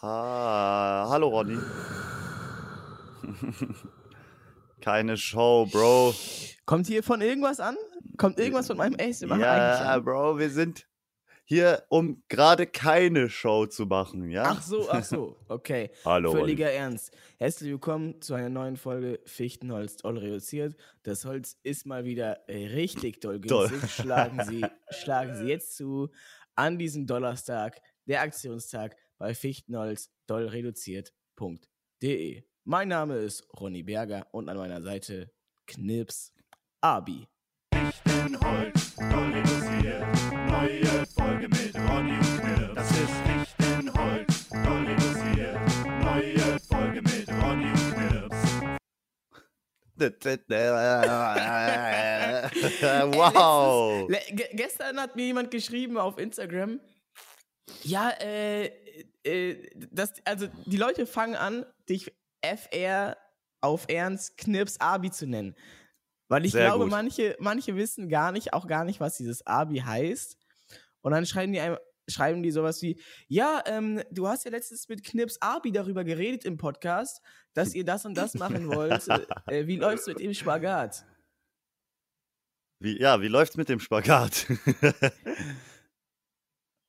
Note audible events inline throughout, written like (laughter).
Ha, hallo Ronny. (laughs) Keine Show, Bro. Kommt hier von irgendwas an? Kommt irgendwas von meinem Ace immer eigentlich Ja, an? Bro, wir sind hier, um gerade keine Show zu machen, ja? Ach so, ach so, okay. (laughs) hallo Ronny. Völliger Ernst. Herzlich willkommen zu einer neuen Folge Fichtenholz doll reduziert. Das Holz ist mal wieder richtig doll Doll. günstig. Schlagen Sie, (laughs) schlagen Sie jetzt zu an diesem Donnerstag, der Aktionstag bei Fichtenholz doll reduziert.de. Mein Name ist Ronny Berger und an meiner Seite Knips Abi. Fichtenholz, doll reduziert. Neue Folge mit Ronny und Knirps. Das ist Fichtenholz, doll reduziert. Neue Folge mit Ronny und Knirps. wow. Le ge gestern hat mir jemand geschrieben auf Instagram, ja, äh, äh, das, also die Leute fangen an, dich FR auf Ernst Knips Abi zu nennen. Weil ich Sehr glaube, gut. manche, manche wissen gar nicht, auch gar nicht, was dieses Abi heißt. Und dann schreiben die einem, schreiben die sowas wie, ja, ähm, du hast ja letztens mit Knips Abi darüber geredet im Podcast, dass ihr das und das machen wollt. (laughs) äh, wie läuft's mit dem Spagat? Wie, ja, wie läuft's mit dem Spagat? (laughs)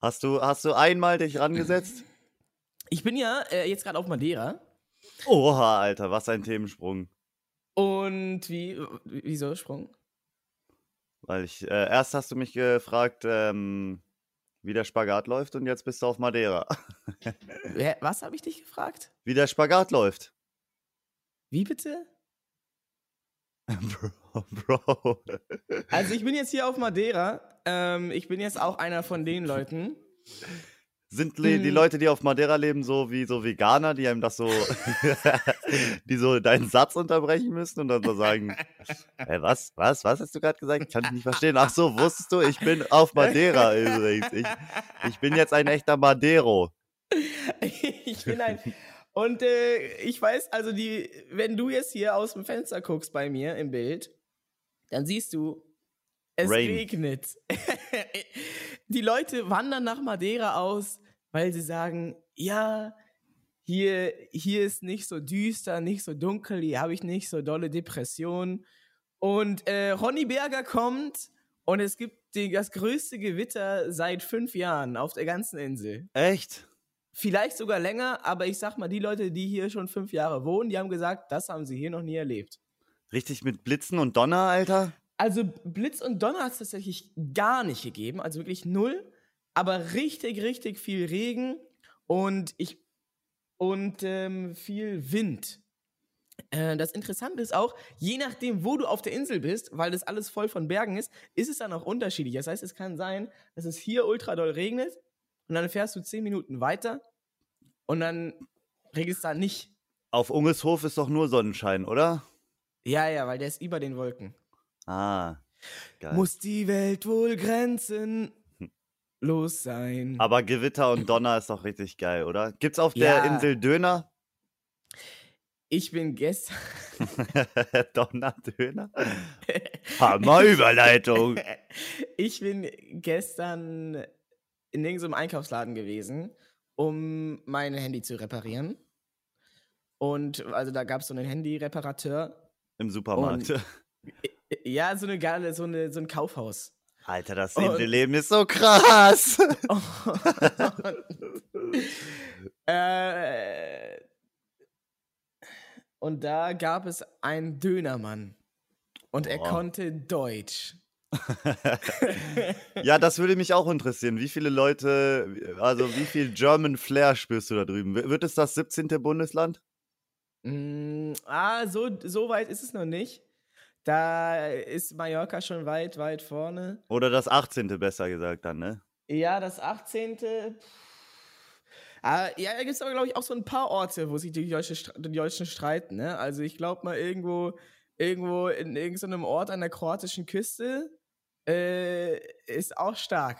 hast, du, hast du einmal dich rangesetzt? Ich bin ja äh, jetzt gerade auf Madeira. Oha, Alter, was ein Themensprung. Und wie, wieso Sprung? Weil ich, äh, erst hast du mich gefragt, ähm, wie der Spagat läuft und jetzt bist du auf Madeira. (laughs) Was habe ich dich gefragt? Wie der Spagat läuft. Wie bitte? (laughs) Bro, Bro. Also ich bin jetzt hier auf Madeira. Ähm, ich bin jetzt auch einer von den Leuten. (laughs) Sind le- die Hm. Leute, die auf Madeira leben, so wie so Veganer, die einem das so, (laughs) die so deinen Satz unterbrechen müssen und dann so sagen, hey, was, was, was hast du gerade gesagt? Ich kann dich nicht verstehen. Ach so, wusstest du, ich bin auf Madeira übrigens. Ich, ich bin jetzt ein echter Madero. (laughs) ich bin ein. Und äh, ich weiß, also die, wenn du jetzt hier aus dem Fenster guckst bei mir im Bild, dann siehst du, es Rain. regnet. (laughs) die Leute wandern nach Madeira aus, weil sie sagen, ja, hier, hier ist nicht so düster, nicht so dunkel, hier habe ich nicht so dolle Depressionen. Und äh, Ronny Berger kommt und es gibt die, das größte Gewitter seit fünf Jahren auf der ganzen Insel. Echt? Vielleicht sogar länger, aber ich sag mal, die Leute, die hier schon fünf Jahre wohnen, die haben gesagt, das haben sie hier noch nie erlebt. Richtig mit Blitzen und Donner, Alter? Also Blitz und Donner hat es tatsächlich gar nicht gegeben, also wirklich null, aber richtig, richtig viel Regen und ich und ähm, viel Wind. Äh, das Interessante ist auch, je nachdem, wo du auf der Insel bist, weil das alles voll von Bergen ist, ist es dann auch unterschiedlich. Das heißt, es kann sein, dass es hier ultra doll regnet und dann fährst du zehn Minuten weiter und dann regnet es da nicht. Auf Ungeshof ist doch nur Sonnenschein, oder? Ja, ja, weil der ist über den Wolken. Ah, geil. Muss die Welt wohl grenzen los sein. Aber Gewitter und Donner ist doch richtig geil, oder? Gibt's auf der Ja. Insel Döner? Ich bin gestern. (laughs) Donner-Döner? Hammer Überleitung. (laughs) ich bin gestern in irgendeinem Einkaufsladen gewesen, um mein Handy zu reparieren. Und also da gab es so einen Handy-Reparateur. Im Supermarkt. Und- (laughs) Ja, so eine geile, so, eine, so ein Kaufhaus. Alter, das Und- Inselleben ist so krass. (laughs) äh, und da gab es einen Dönermann. Und er Boah. konnte Deutsch. (laughs) ja, das würde mich auch interessieren. Wie viele Leute, also wie viel German Flair spürst du da drüben? Wird es das 17. Bundesland? Mm, ah, so, so weit ist es noch nicht. Da ist Mallorca schon weit, weit vorne. Oder das 18. besser gesagt dann, ne? Ja, das 18. Ah, ja, da gibt es aber, glaube ich, auch so ein paar Orte, wo sich die, Deutsche, Stra- die Deutschen streiten. Ne? Also ich glaube mal irgendwo, irgendwo in irgendeinem Ort an der kroatischen Küste äh, ist auch stark,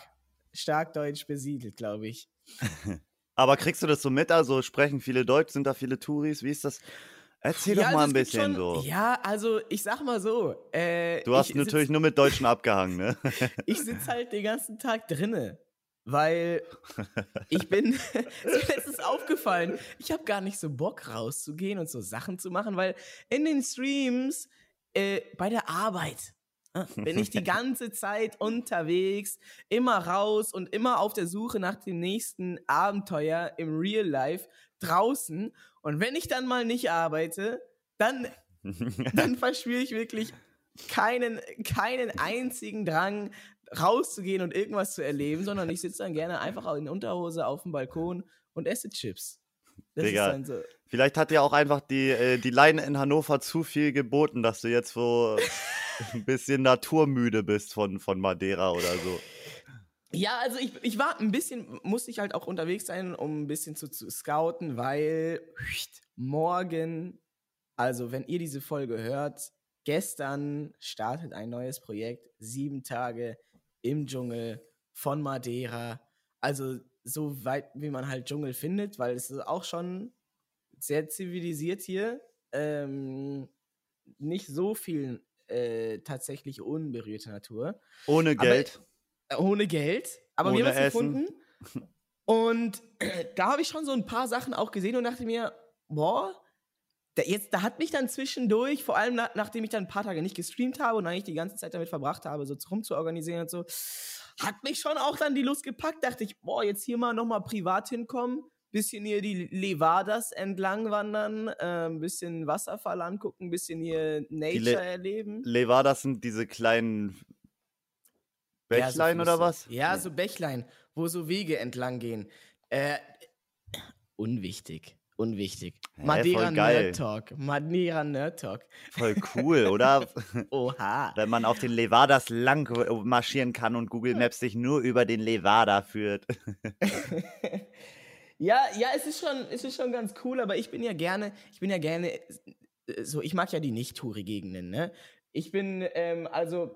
stark deutsch besiedelt, glaube ich. (laughs) Aber kriegst du das so mit? Also sprechen viele Deutsch, sind da viele Touris? Wie ist das? Erzähl Ja, doch also mal ein es gibt bisschen schon, so. Ja, also ich sag mal so. Äh, Du hast ich natürlich nur mit Deutschen abgehangen, ne? (laughs) ich sitze halt den ganzen Tag drinne. weil (laughs) ich bin, (laughs) ist mir letztens aufgefallen, ich habe gar nicht so Bock rauszugehen und so Sachen zu machen, weil in den Streams äh, bei der Arbeit äh, bin ich die ganze Zeit unterwegs, immer raus und immer auf der Suche nach dem nächsten Abenteuer im Real Life draußen. Und wenn ich dann mal nicht arbeite, dann, (laughs) dann verspüre ich wirklich keinen, keinen einzigen Drang, rauszugehen und irgendwas zu erleben, sondern ich sitze dann gerne einfach in Unterhose auf dem Balkon und esse Chips. Das Digga, so. Vielleicht hat dir auch einfach die, äh, die Leine in Hannover zu viel geboten, dass du jetzt so (laughs) ein bisschen naturmüde bist von, von Madeira oder so. Ja, also ich, ich war ein bisschen, musste ich halt auch unterwegs sein, um ein bisschen zu, zu scouten, weil morgen, also wenn ihr diese Folge hört, gestern startet ein neues Projekt, sieben Tage im Dschungel von Madeira. Also so weit, wie man halt Dschungel findet, weil es ist auch schon sehr zivilisiert hier. Ähm, nicht so viel äh, tatsächlich unberührte Natur. Ohne Geld. Äh, ohne Geld. Aber ohne wir haben es gefunden. Und (clears throat) da habe ich schon so ein paar Sachen auch gesehen und dachte mir, boah, da, jetzt, da hat mich dann zwischendurch, vor allem na, nachdem ich dann ein paar Tage nicht gestreamt habe und eigentlich die ganze Zeit damit verbracht habe, so rumzuorganisieren und so, hat mich schon auch dann die Lust gepackt. Dachte ich, boah, jetzt hier mal nochmal privat hinkommen, bisschen hier die Levadas entlang wandern, äh, ein bisschen Wasserfall angucken, ein bisschen hier Nature Le erleben. Levadas sind diese kleinen Bächlein ja, so oder was? Ja, so Bächlein, wo so Wege entlang gehen. Äh, unwichtig unwichtig. Hä, Madeira Nerd Talk. Madeira Nerd Talk. Voll cool, oder? (laughs) Oha. Wenn man auf den Levadas lang marschieren kann und Google Maps sich nur über den Levada führt. (laughs) ja, ja, es ist schon, es ist schon ganz cool, aber ich bin ja gerne, ich bin ja gerne, äh, so, ich mag ja die Nicht-Touri-Gegenden, ne? Ich bin, ähm, also,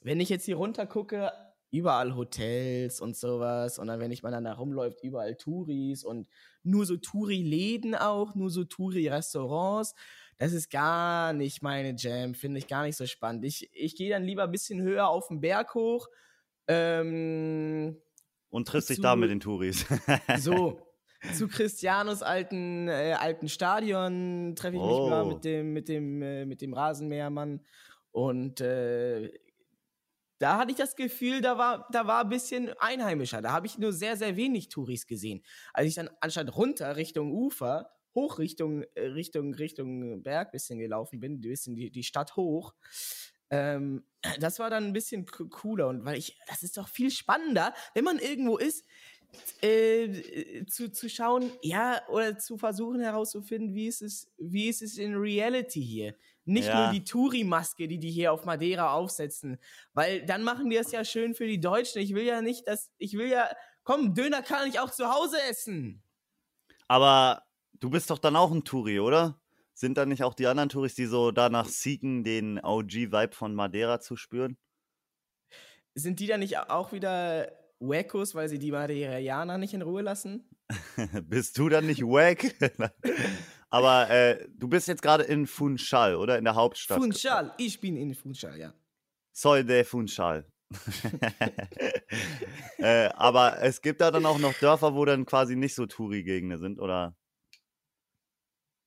wenn ich jetzt hier runter gucke, überall Hotels und sowas. Und dann, wenn ich mal dann da rumläuft, überall Touris und nur so Touri-Läden auch, nur so Touri-Restaurants. Das ist gar nicht meine Jam, finde ich gar nicht so spannend. Ich, ich gehe dann lieber ein bisschen höher auf den Berg hoch. Ähm, und triffst dich da mit den Touris. (laughs) so, zu Christianos alten, äh, alten Stadion treffe ich oh. mich mal mit dem, mit dem, äh, mit dem Rasenmähermann. Und äh, da hatte ich das Gefühl, da war, da war ein bisschen einheimischer. Da habe ich nur sehr, sehr wenig Touris gesehen. Als ich dann anstatt runter Richtung Ufer, hoch Richtung, äh, Richtung, Richtung Berg bisschen gelaufen bin, ein bisschen die, die Stadt hoch, ähm, das war dann ein bisschen cooler. Und weil ich, das ist doch viel spannender, wenn man irgendwo ist, äh, zu, zu schauen, ja, oder zu versuchen herauszufinden, wie ist es, wie ist es in Reality hier? Nicht ja. nur die Touri-Maske, die die hier auf Madeira aufsetzen, weil dann machen die es ja schön für die Deutschen. Ich will ja nicht, dass, ich will ja, komm, Döner kann ich auch zu Hause essen. Aber du bist doch dann auch ein Touri, oder? Sind da nicht auch die anderen Touris, die so danach siegen, den OG-Vibe von Madeira zu spüren? Sind die dann nicht auch wieder Wackos, weil sie die Madeirianer nicht in Ruhe lassen? (laughs) Bist du dann nicht wack? (laughs) Aber äh, du bist jetzt gerade in Funchal, oder? In der Hauptstadt. Funchal, ich bin in Funchal, ja. Soy de Funchal. (laughs) äh, aber es gibt da dann auch noch Dörfer, wo dann quasi nicht so Touri-Gegenden sind, oder?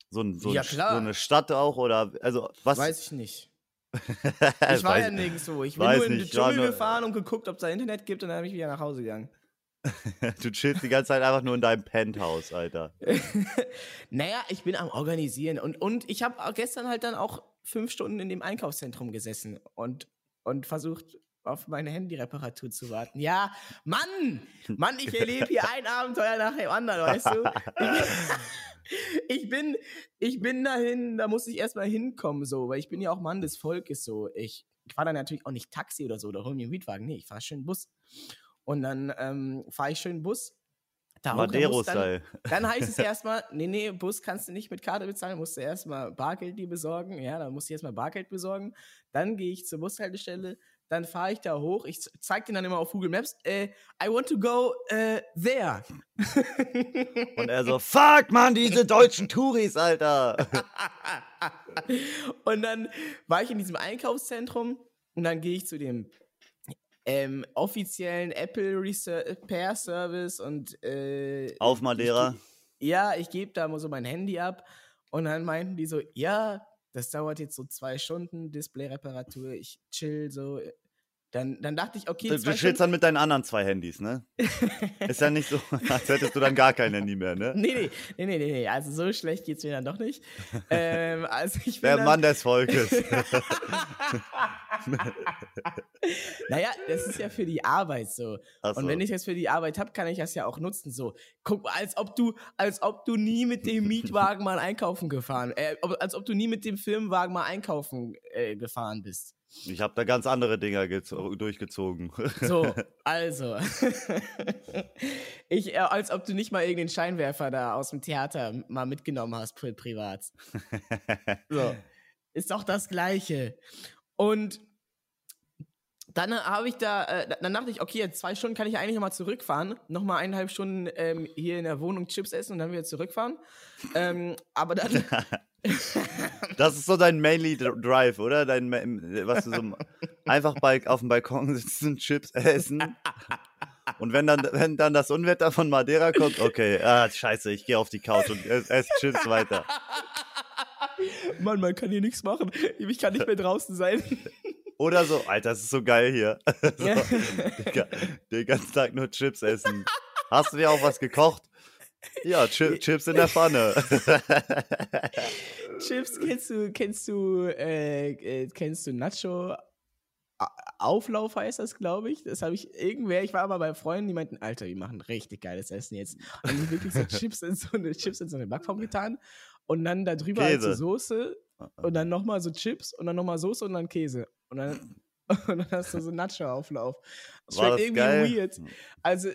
So, so, ja, so, eine Stadt auch, oder? Also, was? Weiß ich nicht. (laughs) ich war ja nirgendwo. Ich bin nur in den Dschungel gefahren und geguckt, ob es da Internet gibt und dann bin ich wieder nach Hause gegangen. (laughs) du chillst die ganze Zeit einfach nur in deinem Penthouse, Alter. (laughs) naja, ich bin am Organisieren und, und ich habe gestern halt dann auch fünf Stunden in dem Einkaufszentrum gesessen und, und versucht, auf meine Handyreparatur zu warten. Ja, Mann! Mann, ich erlebe hier ein Abenteuer nach dem anderen, weißt du? (laughs) ich bin, ich bin dahin, da muss ich erstmal hinkommen, so, weil ich bin ja auch Mann des Volkes, so. Ich, ich fahre dann natürlich auch nicht Taxi oder so oder hol mir einen Mietwagen. Nee, ich fahre schön Bus. Und dann ähm, fahre ich schön Bus. Madero-Style. Dann, dann heißt es (laughs) erstmal, nee, nee, Bus kannst du nicht mit Karte bezahlen, musst du erstmal Bargeld die besorgen. Ja, dann musst du erstmal Bargeld besorgen. Dann gehe ich zur Bushaltestelle, dann fahre ich da hoch. Ich zeige dir dann immer auf Google Maps, äh, I want to go äh, there. (laughs) Und er so, fuck, man, diese deutschen Touris, Alter. (laughs) und dann war ich in diesem Einkaufszentrum und dann gehe ich zu dem ähm, offiziellen Apple Repair Service und äh, Auf Madeira. Ich, ja, ich gebe da mal so mein Handy ab und dann meinten die so, ja, das dauert jetzt so zwei Stunden, Display-Reparatur, ich chill so. Dann, dann dachte ich, okay, Du, du chillst dann mit deinen anderen zwei Handys, ne? (laughs) Ist ja nicht so, als hättest du dann gar kein Handy mehr, ne? Nee, nee, nee, nee, nee, also so schlecht geht's mir dann doch nicht. (laughs) ähm, also ich Der dann, Mann des Volkes. (laughs) naja, das ist ja für die Arbeit so. Ach Und so. wenn ich das für die Arbeit habe, kann ich das ja auch nutzen. So, guck, als ob du, als ob du nie mit dem Mietwagen mal einkaufen gefahren, äh, als ob du nie mit dem Firmenwagen mal einkaufen äh, gefahren bist. Ich habe da ganz andere Dinger gezo- durchgezogen. So, (laughs) also. ich, äh, als ob du nicht mal irgendeinen Scheinwerfer da aus dem Theater mal mitgenommen hast, pri privat. So. Ist doch das Gleiche. Und dann habe ich da, äh, dann dachte ich, okay, jetzt zwei Stunden kann ich eigentlich nochmal zurückfahren. Nochmal eineinhalb Stunden ähm, hier in der Wohnung Chips essen und dann wieder zurückfahren. ähm, aber dann, (laughs) Das ist so dein Mainly Dr- Drive, oder? Dein, was du so einfach bei, auf dem Balkon sitzen, Chips essen. Und wenn dann, wenn dann das Unwetter von Madeira kommt, okay, ah, scheiße, ich gehe auf die Couch und esse ess Chips weiter. Mann, man kann hier nichts machen. Ich kann nicht mehr draußen sein. Oder so, Alter, das ist so geil hier. (laughs) so, Ja. Den ganzen Tag nur Chips essen. Hast du dir auch was gekocht? Ja, Chi Chips in der Pfanne. (laughs) Chips, kennst du, kennst du, äh, äh, kennst du Nacho Auflauf heißt das, glaube ich. Das habe ich irgendwer, ich war aber bei Freunden, die meinten, Alter, wir machen richtig geiles Essen jetzt. Und die wirklich so (laughs) Chips in so eine Chips in so eine Backform getan und dann da drüber halt so. Soße und dann nochmal so Chips und dann nochmal Soße und dann Käse. Und dann, (laughs) und dann hast du so Nacho-Auflauf. Das War Schmeckt das irgendwie geil? weird. Also,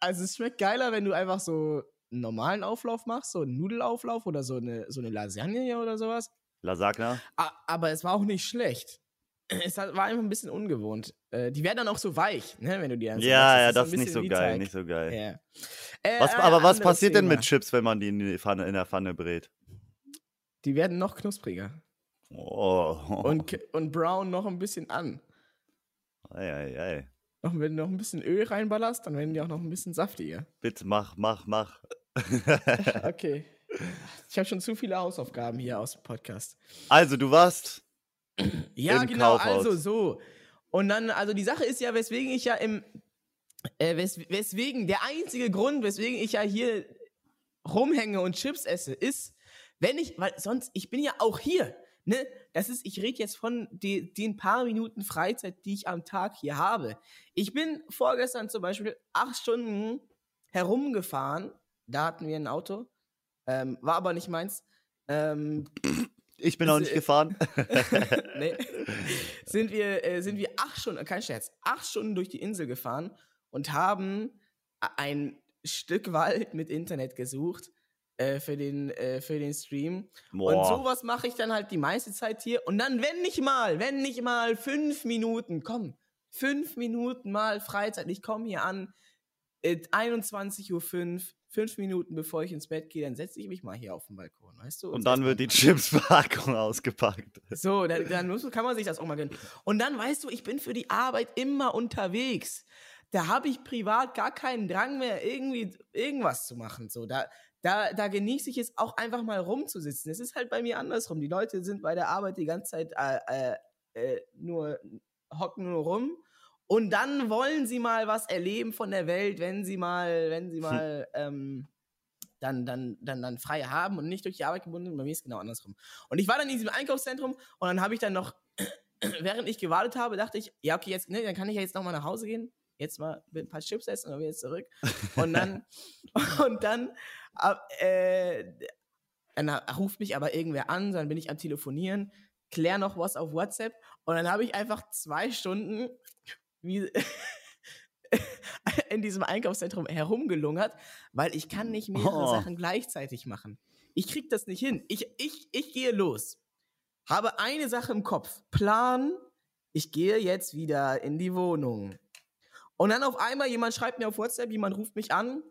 also es schmeckt geiler, wenn du einfach so einen normalen Auflauf machst, so einen Nudelauflauf oder so eine, so eine Lasagne oder sowas. Lasagna? Aber es war auch nicht schlecht. (clears throat) Es war einfach ein bisschen ungewohnt. Äh, die werden dann auch so weich, ne, wenn du die so Ja, machst. ja, ist das ist nicht so geil, Teig. nicht so geil. Ja. Äh, Was, äh, aber was passiert denn Thema. mit Chips, wenn man die in, die Pfanne, in der Pfanne brät? Die werden noch knuspriger. Oh. Und, (laughs) und brown noch ein bisschen an. ei, ei, ei. Noch, wenn du noch ein bisschen Öl reinballerst, dann werden die auch noch ein bisschen saftiger. Bitte mach, mach, mach. (laughs) Okay. Ich habe schon zu viele Hausaufgaben hier aus dem Podcast. Also, du warst. (clears throat) Ja, genau, Kaufhaus. also so. Und dann, also die Sache ist ja, weswegen ich ja im, äh, wes, weswegen, der einzige Grund, weswegen ich ja hier rumhänge und Chips esse, ist, wenn ich, weil sonst, ich bin ja auch hier, ne? Das ist, ich rede jetzt von die, den paar Minuten Freizeit, die ich am Tag hier habe. Ich bin vorgestern zum Beispiel acht Stunden herumgefahren, da hatten wir ein Auto, ähm, war aber nicht meins. Ähm, Ich bin Ist, nicht äh, gefahren. (laughs) (laughs) nee. sind wir, äh, sind wir acht Stunden, kein Scherz, acht Stunden durch die Insel gefahren und haben ein Stück Wald mit Internet gesucht äh, für, den, äh, für den Stream. Und Boah. sowas mache ich dann halt die meiste Zeit hier. Und dann, wenn nicht mal, wenn nicht mal fünf Minuten, komm, fünf Minuten mal Freizeit. Ich komme hier an, äh, 21.05 Uhr, fünf Minuten bevor ich ins Bett gehe, dann setze ich mich mal hier auf den Balkon, weißt du? Und dann esse wird die Chipspackung (laughs) ausgepackt. so, dann, dann muss, kann man sich das auch mal gönnen. Und dann weißt du, ich bin für die Arbeit immer unterwegs. Da habe ich privat gar keinen Drang mehr, irgendwie irgendwas zu machen. So, da, da, da genieße ich es auch einfach mal rumzusitzen. Es ist halt bei mir andersrum. Die Leute sind bei der Arbeit die ganze Zeit äh, äh, äh, nur hocken nur rum. Und dann wollen sie mal was erleben von der Welt, wenn sie mal, wenn sie mal ähm, dann, dann, dann, dann frei haben und nicht durch die Arbeit gebunden sind. Bei mir ist es genau andersrum. Und ich war dann in diesem Einkaufszentrum und dann habe ich dann noch, (clears throat) während ich gewartet habe, dachte ich, ja, okay, jetzt, ne, dann kann ich ja jetzt nochmal nach Hause gehen. Jetzt mal ein paar Chips essen und dann wieder zurück. (laughs) Und dann, (laughs) und dann, äh, dann ruft mich aber irgendwer an, dann bin ich am Telefonieren, klär noch was auf WhatsApp und dann habe ich einfach zwei Stunden wie (laughs) in diesem Einkaufszentrum herumgelungert, weil ich kann nicht mehrere Oh. Sachen gleichzeitig machen. Ich krieg das nicht hin. Ich, ich, ich gehe los. Habe eine Sache im Kopf. Plan, ich gehe jetzt wieder in die Wohnung. Und dann auf einmal, jemand schreibt mir auf WhatsApp, jemand ruft mich an.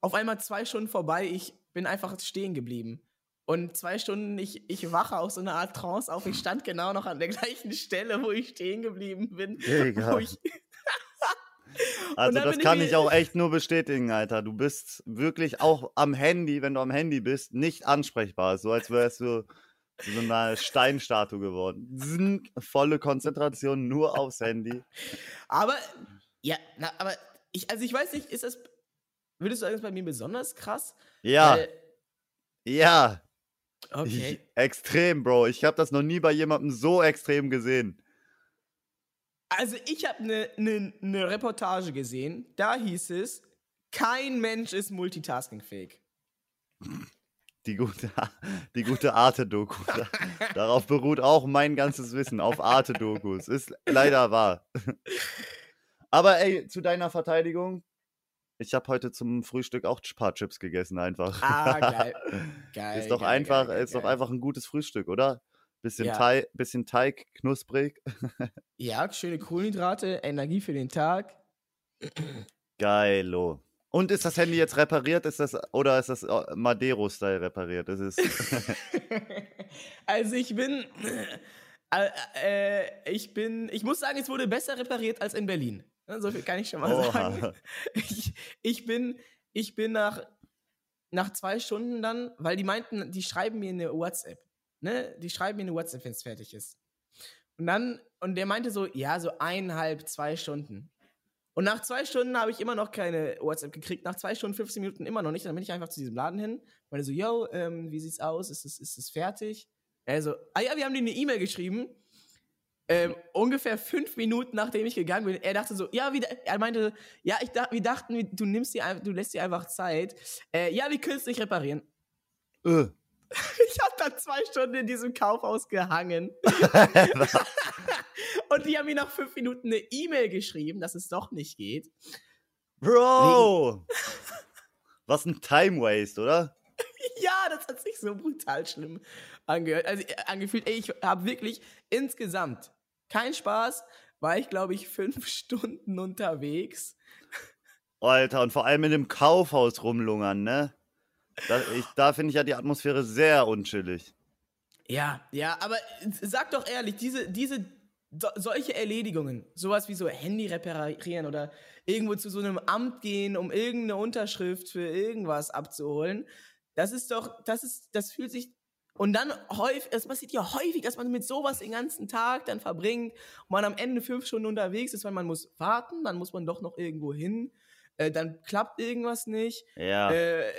Auf einmal zwei Stunden vorbei, ich bin einfach stehen geblieben. Und zwei Stunden, ich, ich wache aus so einer Art Trance auf. Ich stand genau noch an der gleichen Stelle, wo ich stehen geblieben bin. Wo ich, (laughs) Also das ich kann ich auch echt nur bestätigen, Alter. Du bist wirklich auch am Handy, wenn du am Handy bist, nicht ansprechbar. So als wärst du so eine Steinstatue geworden. Volle Konzentration nur aufs Handy. Aber, ja, na, aber ich, also ich weiß nicht, ist das, würdest du sagen, das ist bei mir besonders krass? Ja, Weil- ja. Okay. Ich, extrem, Bro. Ich habe das noch nie bei jemandem so extrem gesehen. Also ich habe eine ne, ne Reportage gesehen, da hieß es, kein Mensch ist multitaskingfähig. Die gute, (laughs) die gute Arte-Doku. Da- Darauf beruht auch mein ganzes Wissen, auf Arte-Dokus. Ist leider wahr. (laughs) Aber ey, zu deiner Verteidigung, ich habe heute zum Frühstück auch ein paar Chips gegessen einfach. Ah, geil. (laughs) Geil. ist doch geil, einfach, geil, ist doch einfach ein gutes Frühstück, oder? Bisschen, Ja. Teig, bisschen Teig, knusprig. (laughs) Ja, schöne Kohlenhydrate, Energie für den Tag. Geilo. Und ist das Handy jetzt repariert? Ist das, oder ist das äh, Madero-Style repariert? Das ist, (laughs) also ich bin, äh, äh, ich bin, ich muss sagen, es wurde besser repariert als in Berlin. Ne, So viel kann ich schon mal Oha. sagen. (laughs) Ich, ich bin, ich bin nach, nach zwei Stunden dann, weil die meinten, die schreiben mir eine WhatsApp. Ne? Die schreiben mir eine WhatsApp, wenn es fertig ist. Und dann, und der meinte so, ja, so eineinhalb, zwei Stunden. Und nach zwei Stunden habe ich immer noch keine WhatsApp gekriegt. Nach zwei Stunden, 15 Minuten immer noch nicht. Dann bin ich einfach zu diesem Laden hin. Meinte so, yo, ähm, wie sieht's aus? Ist es, ist es fertig? Er so, ah ja, wir haben dir eine E-Mail geschrieben. Ähm, ungefähr fünf Minuten nachdem ich gegangen bin. Er dachte so, ja, wie, er meinte, ja, ich wir dachten, du nimmst dir, du lässt dir einfach Zeit. Äh, ja, wir können es nicht reparieren. äh. (laughs) Ich habe dann zwei Stunden in diesem Kaufhaus gehangen. (laughs) Und die haben mir nach fünf Minuten eine E-Mail geschrieben, dass es doch nicht geht. Bro! Was ein Time Waste, oder? (laughs) Ja, das hat sich so brutal schlimm angehört. Also äh, angefühlt, ey, ich habe wirklich insgesamt kein Spaß, war ich glaube ich fünf (laughs) Stunden unterwegs. Alter, und vor allem in dem Kaufhaus rumlungern, ne? Da, da finde ich ja die Atmosphäre sehr unchillig. Ja, ja, aber sag doch ehrlich, diese, diese so, solche Erledigungen, sowas wie so Handy reparieren oder irgendwo zu so einem Amt gehen, um irgendeine Unterschrift für irgendwas abzuholen, das ist doch, das ist, das fühlt sich und dann häufig, es passiert ja häufig, dass man mit sowas den ganzen Tag dann verbringt und man am Ende fünf Stunden unterwegs ist, weil man muss warten, dann muss man doch noch irgendwo hin, äh, dann klappt irgendwas nicht. Ja. Äh,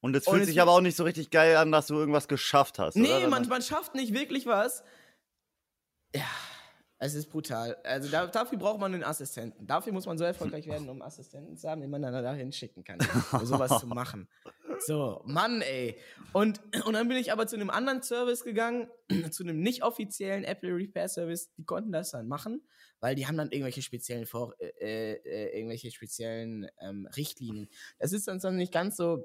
und es und fühlt es sich aber auch nicht so richtig geil an, dass du irgendwas geschafft hast. Nee, oder? Man, man schafft nicht wirklich was. Ja, es ist brutal. Also da, dafür braucht man einen Assistenten. Dafür muss man so erfolgreich werden, um Assistenten zu haben, den man dann dahin schicken kann, um sowas zu machen. So, Mann, ey. Und, und dann bin ich aber zu einem anderen Service gegangen, (clears throat) zu einem nicht offiziellen Apple Repair Service. Die konnten das dann machen, weil die haben dann irgendwelche speziellen Vor äh, äh, irgendwelche speziellen ähm, Richtlinien. Das ist dann nicht ganz so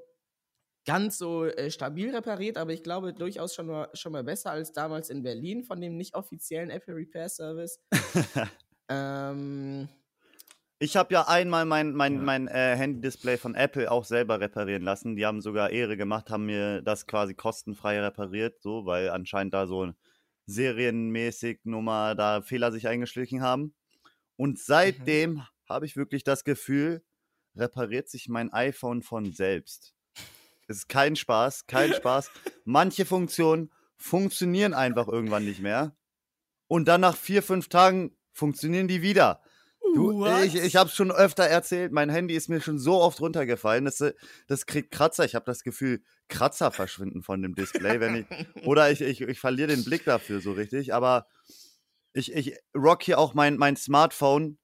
ganz so äh, stabil repariert, aber ich glaube durchaus schon mal, schon mal besser als damals in Berlin von dem nicht offiziellen Apple Repair Service. (laughs) ähm, Ich habe ja einmal mein, mein, Ja. mein äh, Handy-Display von Apple auch selber reparieren lassen. Die haben sogar Ehre gemacht, haben mir das quasi kostenfrei repariert, so, weil anscheinend da so serienmäßig Nummer da Fehler sich eingeschlichen haben. Und seitdem habe ich wirklich das Gefühl, repariert sich mein iPhone von selbst. Es ist kein Spaß, kein (laughs) Spaß. Manche Funktionen funktionieren einfach irgendwann nicht mehr. Und dann nach vier, fünf Tagen funktionieren die wieder. Du, What? ich, ich habe schon öfter erzählt, mein Handy ist mir schon so oft runtergefallen, das, äh, das kriegt Kratzer. Ich habe das Gefühl, Kratzer verschwinden von dem Display, wenn ich (laughs) oder ich, ich, ich verliere den Blick dafür so richtig. Aber ich, ich rock hier auch mein, mein Smartphone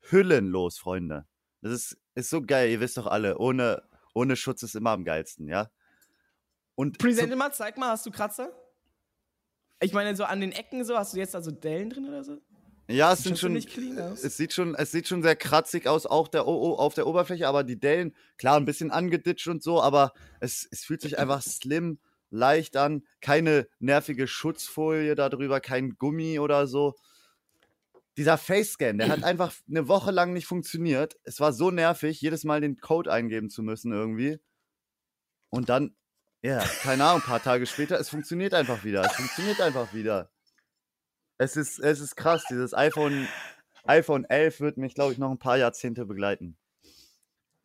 hüllenlos, Freunde. Das ist, ist so geil, ihr wisst doch alle, ohne, ohne Schutz ist immer am geilsten, ja. Und Präsente mal, zeig mal, hast du Kratzer? Ich meine, so an den Ecken so, hast du jetzt da so Dellen drin oder so? Ja, es Sieht sind schon. Es sieht schon, es sieht schon sehr kratzig aus, auch der OO auf der Oberfläche, aber die Dellen, klar, ein bisschen angeditscht und so, aber es, es fühlt sich einfach slim, leicht an. Keine nervige Schutzfolie darüber, kein Gummi oder so. Dieser Face-Scan, der hat einfach eine Woche lang nicht funktioniert. Es war so nervig, jedes Mal den Code eingeben zu müssen irgendwie. Und dann, ja, keine Ahnung, ein paar Tage später, es funktioniert einfach wieder. Es funktioniert einfach wieder. Es ist, es ist krass, dieses iPhone iPhone 11 wird mich, glaube ich, noch ein paar Jahrzehnte begleiten.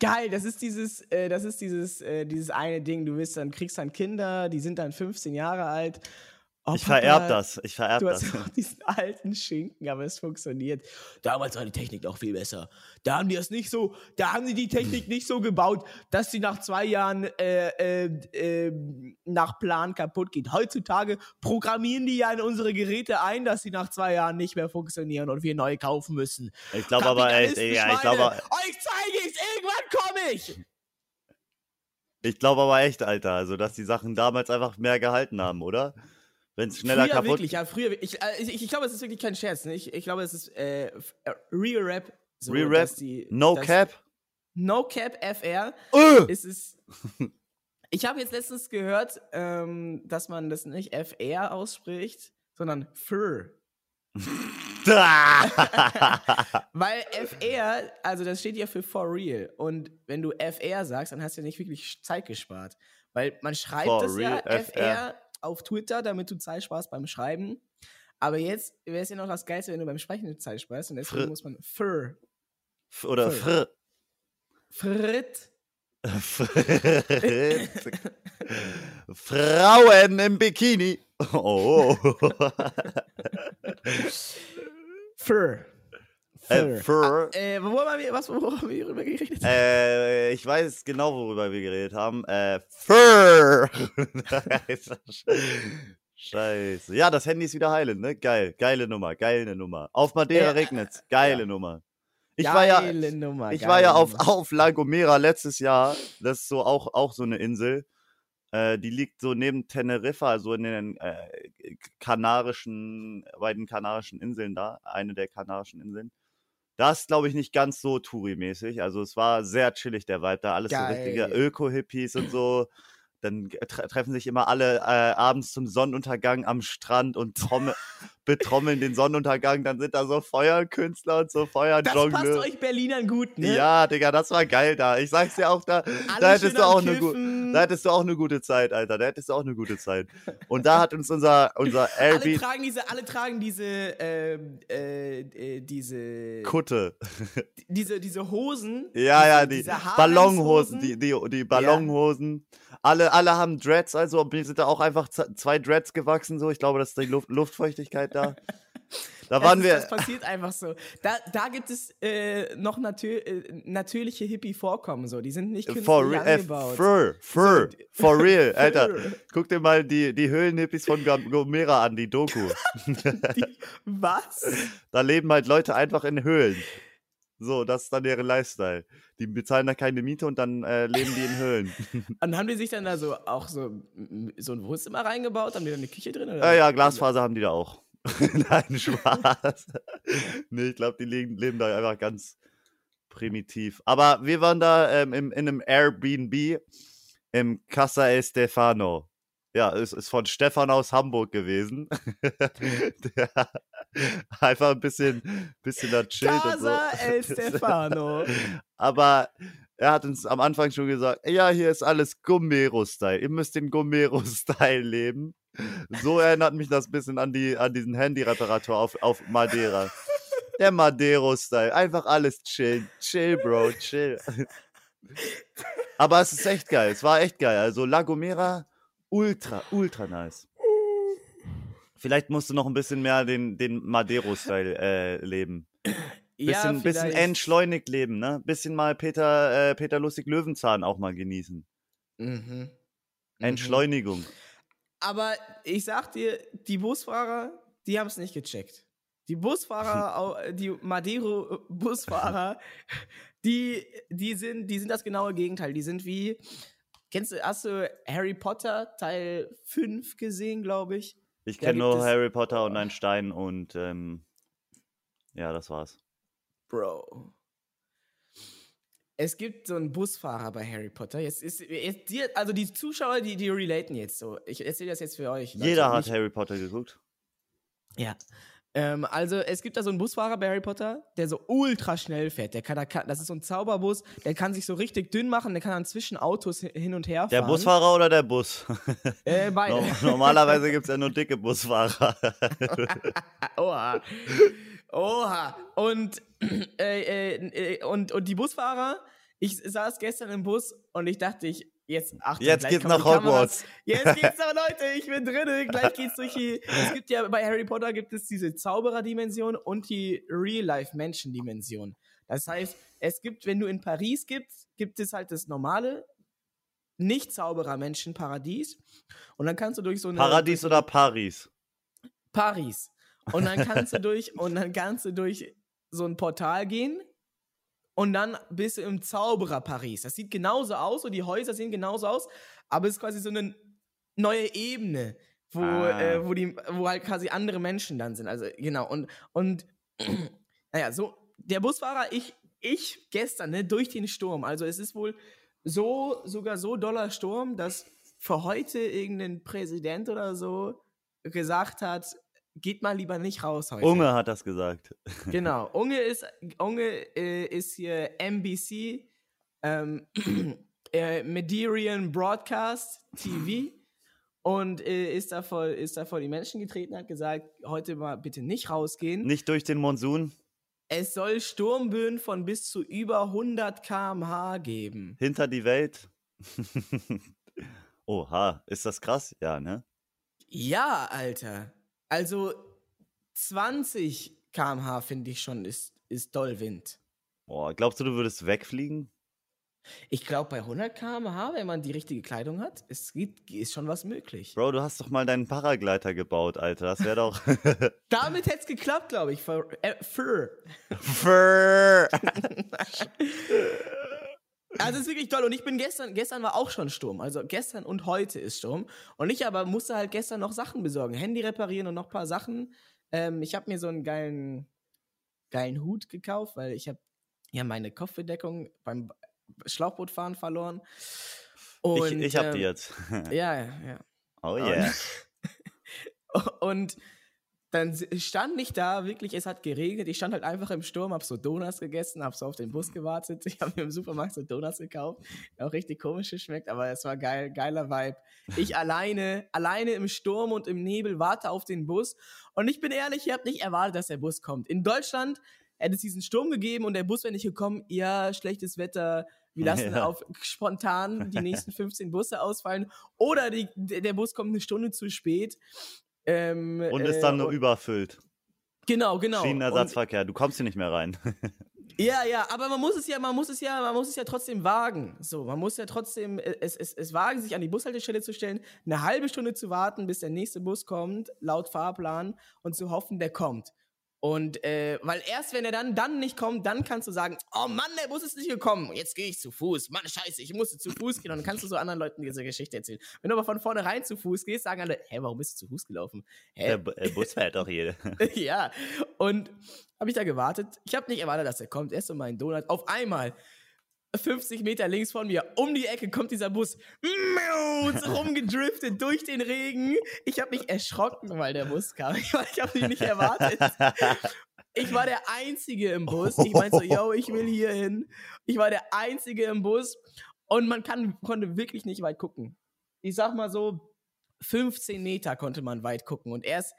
Geil, das ist dieses, äh, das ist dieses, äh, dieses eine Ding, du bist dann, kriegst dann Kinder, die sind dann 15 Jahre alt. Oh, ich vererb das, ich vererb Du das. hast auch diesen (laughs) alten Schinken, aber es funktioniert. Damals war die Technik noch viel besser. Da haben die das nicht so, da haben die die Technik nicht so gebaut, dass sie nach zwei Jahren äh, äh, äh, nach Plan kaputt geht. Heutzutage programmieren die ja in unsere Geräte ein, dass sie nach zwei Jahren nicht mehr funktionieren und wir neu kaufen müssen. Ich glaube aber echt, Kapitalisten, ja, ich glaube, Euch zeige ich's, irgendwann komme ich! ich glaube aber echt, Alter, also dass die Sachen damals einfach mehr gehalten haben, oder? Wenn es schneller früher kaputt wirklich, ja, früher. Ich, äh, ich, ich glaube, es ist wirklich kein Scherz. Ne? Ich, ich glaube, es ist äh, äh, Real Rap. So, Real Rap, die, No dass- Cap. No Cap FR. Äh! Es ist. (laughs) Ich habe jetzt letztens gehört, ähm, dass man das nicht FR ausspricht, sondern FR. (laughs) Weil FR, also das steht ja für for real. Und wenn du FR sagst, dann hast du ja nicht wirklich Zeit gespart. Weil man schreibt For es ja real, FR auf Twitter, damit du Zeit sparst beim Schreiben. Aber jetzt wäre es ja noch das Geilste, wenn du beim Sprechen Zeit sparst. Und deswegen Fr- muss man FR. F- Oder. Fr. Frit. Fritz. Frauen im Bikini. Oh. (laughs) Fur. Äh, Fur. Äh, worüber haben wir, was, worüber haben wir geredet? Äh, ich weiß genau, worüber wir geredet haben. Äh, Fur. (laughs) Scheiße. Ja, das Handy ist wieder heilend, ne? Geil. Geile Nummer. Geile Nummer. Auf Madeira Äh, regnet's. Geile ja. Nummer. Ich war ja, Geile Nummer, ich geile war ja auf, Nummer. auf La Gomera letztes Jahr. Das ist so auch, auch so eine Insel. Äh, die liegt so neben Teneriffa, also in den äh, kanarischen, bei den kanarischen Inseln da. Eine der kanarischen Inseln. Das glaube ich, nicht ganz so Touri-mäßig. Also es war sehr chillig, der Vibe da. Alles so richtige Geil. Öko-Hippies und so. Dann tre treffen sich immer alle äh, abends zum Sonnenuntergang am Strand und trommel (laughs) betrommeln den Sonnenuntergang. Dann sind da so Feuerkünstler und so Das passt euch Berlinern gut, ne? Ja, Digga, das war geil da. Ich sag's dir auch, da, Alle da hättest du auch eine. Da hättest du auch eine gute Zeit, Alter. Da hättest du auch eine gute Zeit. Und da hat uns unser, unser (laughs) alle Airbnb tragen diese, alle tragen diese, ähm, äh, äh, diese, Kutte. diese, diese Hosen. Ja, diese, ja, die Ballonhosen, die, die, die Ballonhosen. Alle, alle haben Dreads, also mir sind da auch einfach zwei Dreads gewachsen, so. Ich glaube, das ist die Luft, Luftfeuchtigkeit da. Da Das waren ist, wir. Das passiert einfach so. Da, da gibt es äh, noch natür äh, natürliche Hippie-Vorkommen, so. Die sind nicht künstlich For real, äh, angebaut. fur, fur, So, for real, (laughs) Alter. Guck dir mal die, die Höhlenhippies von Gomera an, die Doku. (laughs) Die, was? Da leben halt Leute einfach in Höhlen. So, das ist dann deren Lifestyle. Die bezahlen da keine Miete und dann äh, leben die in Höhlen. (laughs) Und haben die sich dann da so auch so, so ein Wohnzimmer reingebaut? Haben die da eine Küche drin? Oder? Ja, ja, Glasfaser haben die da auch. (laughs) Nein, Spaß. nee, ich glaube, die leben, leben da einfach ganz primitiv. Aber wir waren da ähm, im, in einem Airbnb im Casa Estefano. Ja, es ist von Stefan aus Hamburg gewesen. (laughs) Der einfach ein bisschen, bisschen da chillt und so. Casa El (laughs) Stefano. Aber er hat uns am Anfang schon gesagt, ja, hier ist alles Gomero-Style. Ihr müsst den Gomero-Style leben. So erinnert mich das ein bisschen an, die, an diesen Handy-Reparatur auf, auf Madeira. Der Madero-Style. Einfach alles chill. Chill, Bro, chill. (laughs) Aber es ist echt geil. Es war echt geil. Also La Gomera, ultra, ultra nice. Vielleicht musst du noch ein bisschen mehr den, den Madero-Style äh, leben. Bisschen, bisschen vielleicht. entschleunigt leben, ne? Bisschen mal Peter, äh, Peter Lustig Löwenzahn auch mal genießen. Mhm. Mhm. Entschleunigung. Aber ich sag dir, die Busfahrer, die haben es nicht gecheckt. Die Busfahrer, (laughs) die Madeiro-Busfahrer, die, die, sind, die sind das genaue Gegenteil. Die sind wie, kennst du, hast du Harry Potter Teil 5 gesehen, glaube ich? Ich kenne nur Harry Potter und ein Stein und ähm, ja, das war's. Bro. Es gibt so einen Busfahrer bei Harry Potter. Jetzt ist, jetzt, die, also die Zuschauer, die, die relaten jetzt so. Ich erzähle das jetzt für euch. Leute, Jeder hat Harry Potter geguckt. Ja. Ähm, also es gibt da so einen Busfahrer bei Harry Potter, der so ultra schnell fährt. Der kann, der kann, das ist so ein Zauberbus, der kann sich so richtig dünn machen, der kann dann zwischen Autos hi- hin und her Der fahren. Busfahrer oder der Bus? Äh, beide. No normalerweise gibt es ja nur dicke Busfahrer. (laughs) Oha. Oha. Und, äh, äh, äh, und, und die Busfahrer, ich saß gestern im Bus und ich dachte, ich, jetzt, Achtung, Jetzt (laughs) geht's nach. Hogwarts. Jetzt geht's noch, Leute, ich bin drin. Gleich geht's durch die. Es gibt ja bei Harry Potter gibt es diese Zauberer-Dimension und die Real-Life-Menschen-Dimension. Das heißt, es gibt, wenn du in Paris gibst, gibt es halt das normale Nicht-Zauberer-Menschen-Paradies. Und dann kannst du durch so eine. Paradies oder Paris? Paris. Und dann kannst du durch und dann kannst du durch so ein Portal gehen und dann bist du im Zauberer Paris. Das sieht genauso aus und die Häuser sehen genauso aus, aber es ist quasi so eine neue Ebene, wo, Ah. äh, wo, die, wo halt quasi andere Menschen dann sind. Also genau und und (clears throat) naja, so der Busfahrer, ich ich gestern ne, durch den Sturm. Also es ist wohl so sogar so doller Sturm, dass für heute irgendein Präsident oder so gesagt hat, geht mal lieber nicht raus heute. Unge hat das gesagt. (laughs) Genau. Unge ist, Unge, äh, ist hier NBC, ähm, (clears throat) äh, Mederian Broadcast TV (laughs) und äh, ist, da vor, ist da vor die Menschen getreten, hat gesagt, heute mal bitte nicht rausgehen. Nicht durch den Monsun, Es soll Sturmböen von bis zu über 100 km/h geben. hinter die Welt. (laughs) Oha, ist das krass? Ja, ne? Ja, Alter. Also 20 km/h finde ich schon ist, ist doll Wind. Boah, glaubst du, du würdest wegfliegen? Ich glaube, bei 100 km/h, wenn man die richtige Kleidung hat, es gibt, ist schon was möglich. Bro, du hast doch mal deinen Paragleiter gebaut, Alter. Das wäre doch. (laughs) Damit hätte es geklappt, glaube ich. Für, äh, für. (laughs) (laughs) Also es ist wirklich toll. Und ich bin gestern, gestern war auch schon Sturm. Also gestern und heute ist Sturm. Und ich aber musste halt gestern noch Sachen besorgen. Handy reparieren und noch ein paar Sachen. Ähm, ich habe mir so einen geilen, geilen Hut gekauft, weil ich habe ja meine Kopfbedeckung beim Schlauchbootfahren verloren. Und, ich ich hab die ähm, jetzt. Ja, (laughs) ja, ja. Oh yeah. (laughs) Und dann stand ich da, wirklich, es hat geregnet. Ich stand halt einfach im Sturm, hab so Donuts gegessen, hab so auf den Bus gewartet. (laughs) Ich habe mir im Supermarkt so Donuts gekauft. Auch richtig komisch geschmeckt, aber es war geil, geiler Vibe. Ich (laughs) alleine, alleine im Sturm und im Nebel warte auf den Bus. Und ich bin ehrlich, ihr habt nicht erwartet, dass der Bus kommt. In Deutschland hätte es diesen Sturm gegeben und der Bus wäre nicht gekommen. Ja, schlechtes Wetter. Wir (laughs) lassen Ja. auf spontan die nächsten 15 Busse ausfallen. Oder die, der Bus kommt eine Stunde zu spät. Ähm, Und ist äh, dann nur und- überfüllt. Genau, genau. Und, Schienenersatzverkehr, du kommst hier nicht mehr rein. (laughs) ja, ja, aber man muss es ja, man muss es ja, man muss es ja trotzdem wagen. So, man muss ja trotzdem äh, es, es, es wagen, sich an die Bushaltestelle zu stellen, eine halbe Stunde zu warten, bis der nächste Bus kommt, laut Fahrplan, und zu hoffen, der kommt. Und äh, weil erst wenn er dann, dann nicht kommt, dann kannst du sagen, oh Mann, der Bus ist nicht gekommen, jetzt gehe ich zu Fuß. Mann, scheiße, ich musste zu Fuß gehen. Und dann kannst du so anderen Leuten diese Geschichte erzählen. Wenn du aber von vornherein zu Fuß gehst, sagen alle, hä, warum bist du zu Fuß gelaufen? Hä? Der Bu- äh, Bus fährt doch hier. (laughs) ja, und habe ich da gewartet. Ich habe nicht erwartet, dass er kommt. Erst so mein Donut. Auf einmal, 50 Meter links von mir, um die Ecke kommt dieser Bus. So rumgedriftet durch den Regen. Ich habe mich erschrocken, weil der Bus kam. Ich, ich habe ihn nicht erwartet. Ich war der Einzige im Bus. Ich meinte so, yo, ich will hier hin. Ich war der Einzige im Bus. Und man kann, konnte wirklich nicht weit gucken. Ich sag mal so, 15 Meter konnte man weit gucken. Und erst,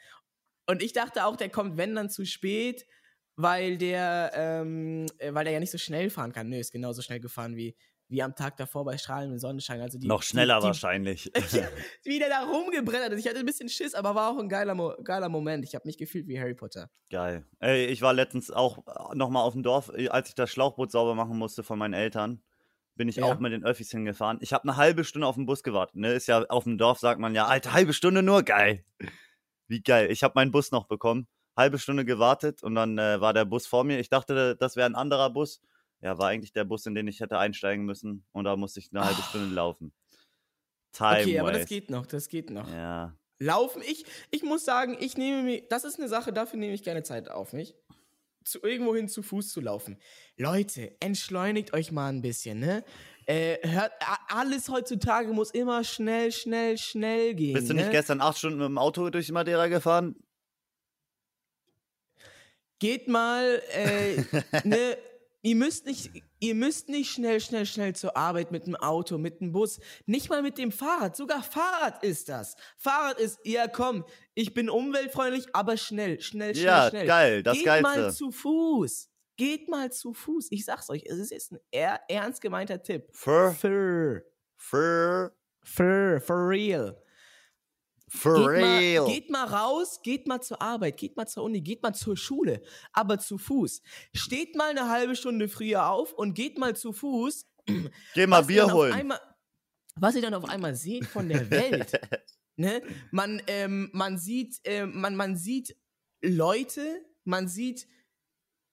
und ich dachte auch, der kommt, wenn dann zu spät, weil der, ähm, äh, weil der ja nicht so schnell fahren kann. Nö, ist genauso schnell gefahren wie, wie am Tag davor bei strahlendem Sonnenschein. Also die, Noch schneller die, die, wahrscheinlich. (laughs) Wie der da rumgebrettert ist. Ich hatte ein bisschen Schiss, aber war auch ein geiler, Mo geiler Moment. Ich habe mich gefühlt wie Harry Potter. Geil. Ey, ich war letztens auch nochmal auf dem Dorf, äh, als ich das Schlauchboot sauber machen musste von meinen Eltern. Bin ich Ja. auch mit den Öffis hingefahren. Ich habe eine halbe Stunde auf den Bus gewartet. Ne? Ist ja auf dem Dorf sagt man ja, Alter, halbe Stunde nur geil. Wie geil. Ich habe meinen Bus noch bekommen. Halbe Stunde gewartet und dann äh, war der Bus vor mir. Ich dachte, das wäre ein anderer Bus. Ja, war eigentlich der Bus, in den ich hätte einsteigen müssen. Und da musste ich eine halbe Ah. Stunde laufen. Time okay, aber das waste. geht noch, das geht noch. Ja. Laufen, ich, ich muss sagen, ich nehme mir, das ist eine Sache, dafür nehme ich gerne Zeit auf mich. Zu irgendwohin zu Fuß zu laufen. Leute, entschleunigt euch mal ein bisschen, ne? Äh, hört, alles heutzutage muss immer schnell, schnell, schnell gehen. Bist du ne? nicht gestern acht Stunden mit dem Auto durch Madeira gefahren? Geht mal, äh, (laughs) ne, ihr müsst nicht, Ihr müsst nicht schnell, schnell, schnell zur Arbeit mit dem Auto, mit dem Bus, nicht mal mit dem Fahrrad. Sogar Fahrrad ist das. Fahrrad ist, ja komm, ich bin umweltfreundlich, aber schnell, schnell, schnell, Ja, schnell. geil, das Geht Geilste. mal zu Fuß. Geht mal zu Fuß. Ich sag's euch, es ist jetzt ein eher ernst gemeinter Tipp. For, For, for, for, for real. For geht real. Mal, geht mal raus, geht mal zur Arbeit, geht mal zur Uni, geht mal zur Schule, aber zu Fuß. Steht mal eine halbe Stunde früher auf und geht mal zu Fuß. Geh mal Bier holen. Einmal, was ihr dann auf einmal seht von der Welt. (laughs) ne? man, ähm, man, sieht, ähm, man, man sieht Leute, man sieht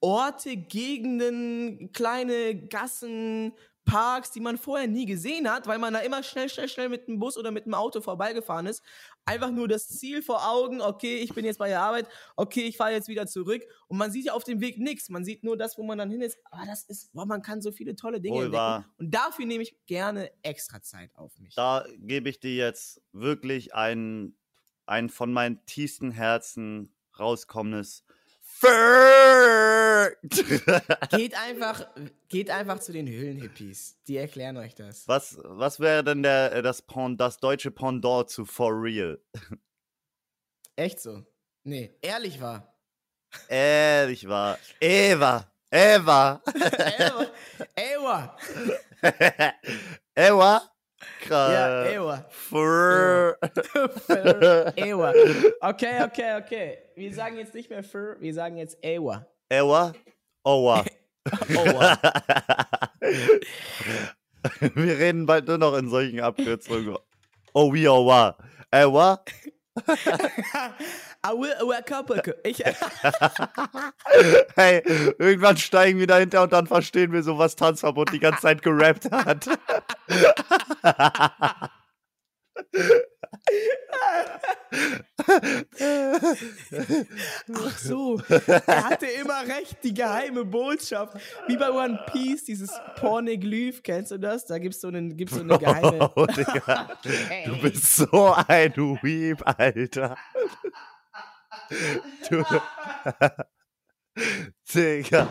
Orte, Gegenden, kleine Gassen, Parks, die man vorher nie gesehen hat, weil man da immer schnell, schnell, schnell mit dem Bus oder mit dem Auto vorbeigefahren ist. Einfach nur das Ziel vor Augen, okay, ich bin jetzt bei der Arbeit, okay, ich fahre jetzt wieder zurück. Und man sieht ja auf dem Weg nichts. Man sieht nur das, wo man dann hin ist. Aber das ist, boah, man kann so viele tolle Dinge Wohl entdecken. wahr. Und dafür nehme ich gerne extra Zeit auf mich. Da gebe ich dir jetzt wirklich ein, ein von meinen tiefsten Herzen rauskommendes. Geht einfach, geht einfach zu den Höhlenhippies. Die erklären euch das. was, was wäre denn der, äh, das, Pend, das deutsche Pendant zu For Real? Echt so. Nee, ehrlich war. Ehrlich war. Eva. Eva. (laughs) Ewa. Ewa. (laughs) Ewa. Ja, Krass. Ewa. For. (laughs) Ewa. Okay, okay, okay. Wir sagen jetzt nicht mehr Fur, wir sagen jetzt Ewa. Ewa. Owa. (laughs) Owa. (laughs) Wir reden bald nur noch in solchen Abkürzungen. Oh, wie, oh, wa. Ewa. I will wake up. Ich, (laughs) Hey, irgendwann steigen wir dahinter und dann verstehen wir so, was Tanzverbot die ganze Zeit gerappt hat. (laughs) ach so, er hatte immer recht, die geheime Botschaft. Wie bei One Piece, dieses Porneglyph, kennst du das? Da gibt's so, einen, gibt's so eine geheime. Oh, Digga. Du bist so ein Weep, Alter. (laughs) Du. Digga.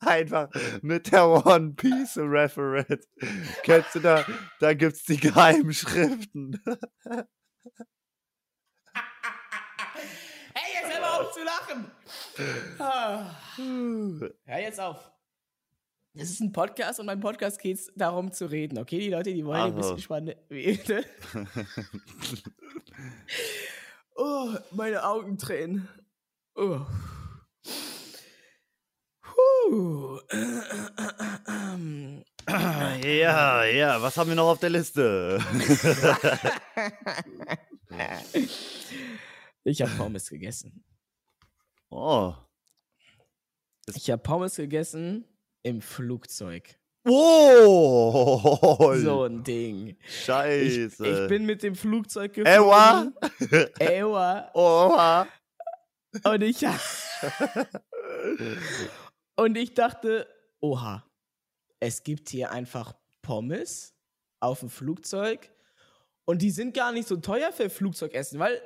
Einfach mit der One Piece Reference. Kennst du da? Da gibt's die geheimen Schriften. (laughs) Hey, jetzt hör mal auf zu lachen! Ah. Hör jetzt auf. Das ist ein Podcast und beim Podcast geht es darum zu reden, okay? Die Leute, die wollen ein Also. bisschen spannend. (laughs) Oh, meine Augen tränen. Oh. Puh. Ja, ja, was haben wir noch auf der Liste? (laughs) Ich habe Pommes gegessen. Oh. Ich habe Pommes gegessen im Flugzeug. Oh, So ein Ding. Ich, Scheiße. ich bin mit dem Flugzeug Ewa. geflogen. (laughs) Ewa. Oha. Und ich, (laughs) und ich dachte, oha, es gibt hier einfach Pommes auf dem Flugzeug und die sind gar nicht so teuer für Flugzeugessen, weil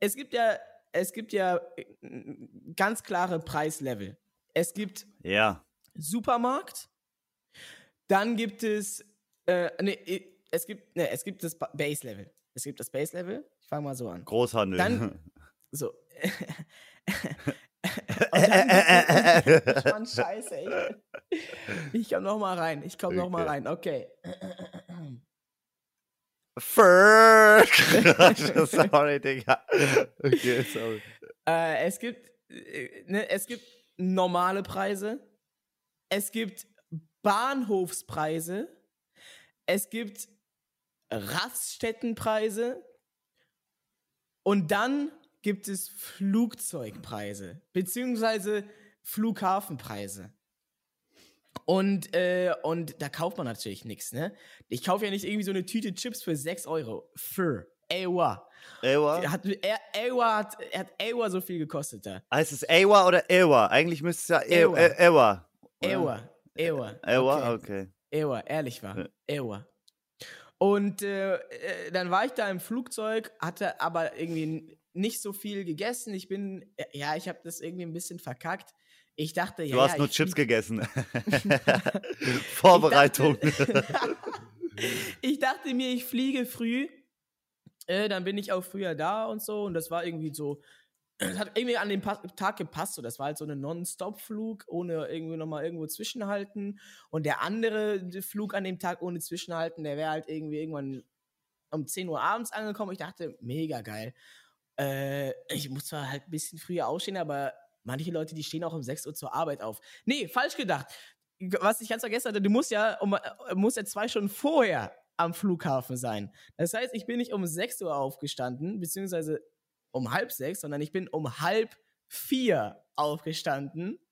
es gibt ja, es gibt ja äh, ganz klare Preislevel. Es gibt Ja. Supermarkt, dann gibt es, äh, nee, es gibt, nee, es gibt das Ba- Base Level. Es gibt das Base Level. Ich fange mal so an. Großhandel. Dann- (laughs) So. (laughs) (laughs) Mann, scheiße, ey. Ich komm noch mal rein. Ich komm noch mal Okay. rein. Okay. Ferg. sorry, Digga. Okay, sorry. Äh, es gibt, äh, ne, es gibt normale Preise. Es gibt Bahnhofspreise. Es gibt Raststättenpreise. Und dann gibt es Flugzeugpreise, beziehungsweise Flughafenpreise. Und, äh, und da kauft man natürlich nichts, ne? Ich kaufe ja nicht irgendwie so eine Tüte Chips für 6 Euro. Für. Ewa. Ewa? Hat, er, Ewa hat, hat Ewa so viel gekostet da. Heißt es Ewa oder Ewa? Eigentlich müsste es ja E- Ewa. E- Ewa. oder? Ewa. Ewa. Ewa, Okay. Ewa, ehrlich war. Ewa. Und äh, äh, dann war ich da im Flugzeug, hatte aber irgendwie nicht so viel gegessen. Ich bin, äh, ja, ich habe das irgendwie ein bisschen verkackt. Ich dachte, ja. Du hast ja, nur ich Chips gegessen. (laughs) (laughs) Vorbereitung. (laughs) ich dachte mir, ich fliege früh. Äh, dann bin ich auch früher da und so. Und das war irgendwie so. Es hat irgendwie an dem Pa- Tag gepasst. So. Das war halt so ein Non-Stop-Flug, ohne irgendwie nochmal irgendwo zwischenhalten. Und der andere Flug an dem Tag ohne Zwischenhalten, der wäre halt irgendwie irgendwann um 10 Uhr abends angekommen. Ich dachte, mega geil. Äh, ich muss zwar halt ein bisschen früher aufstehen, aber manche Leute, die stehen auch um 6 Uhr zur Arbeit auf. Nee, falsch gedacht. Was ich ganz vergessen hatte, du musst ja, um, äh, musst ja zwei Stunden vorher am Flughafen sein. Das heißt, ich bin nicht um 6 Uhr aufgestanden, beziehungsweise um halb sechs, sondern ich bin um halb vier aufgestanden. (laughs)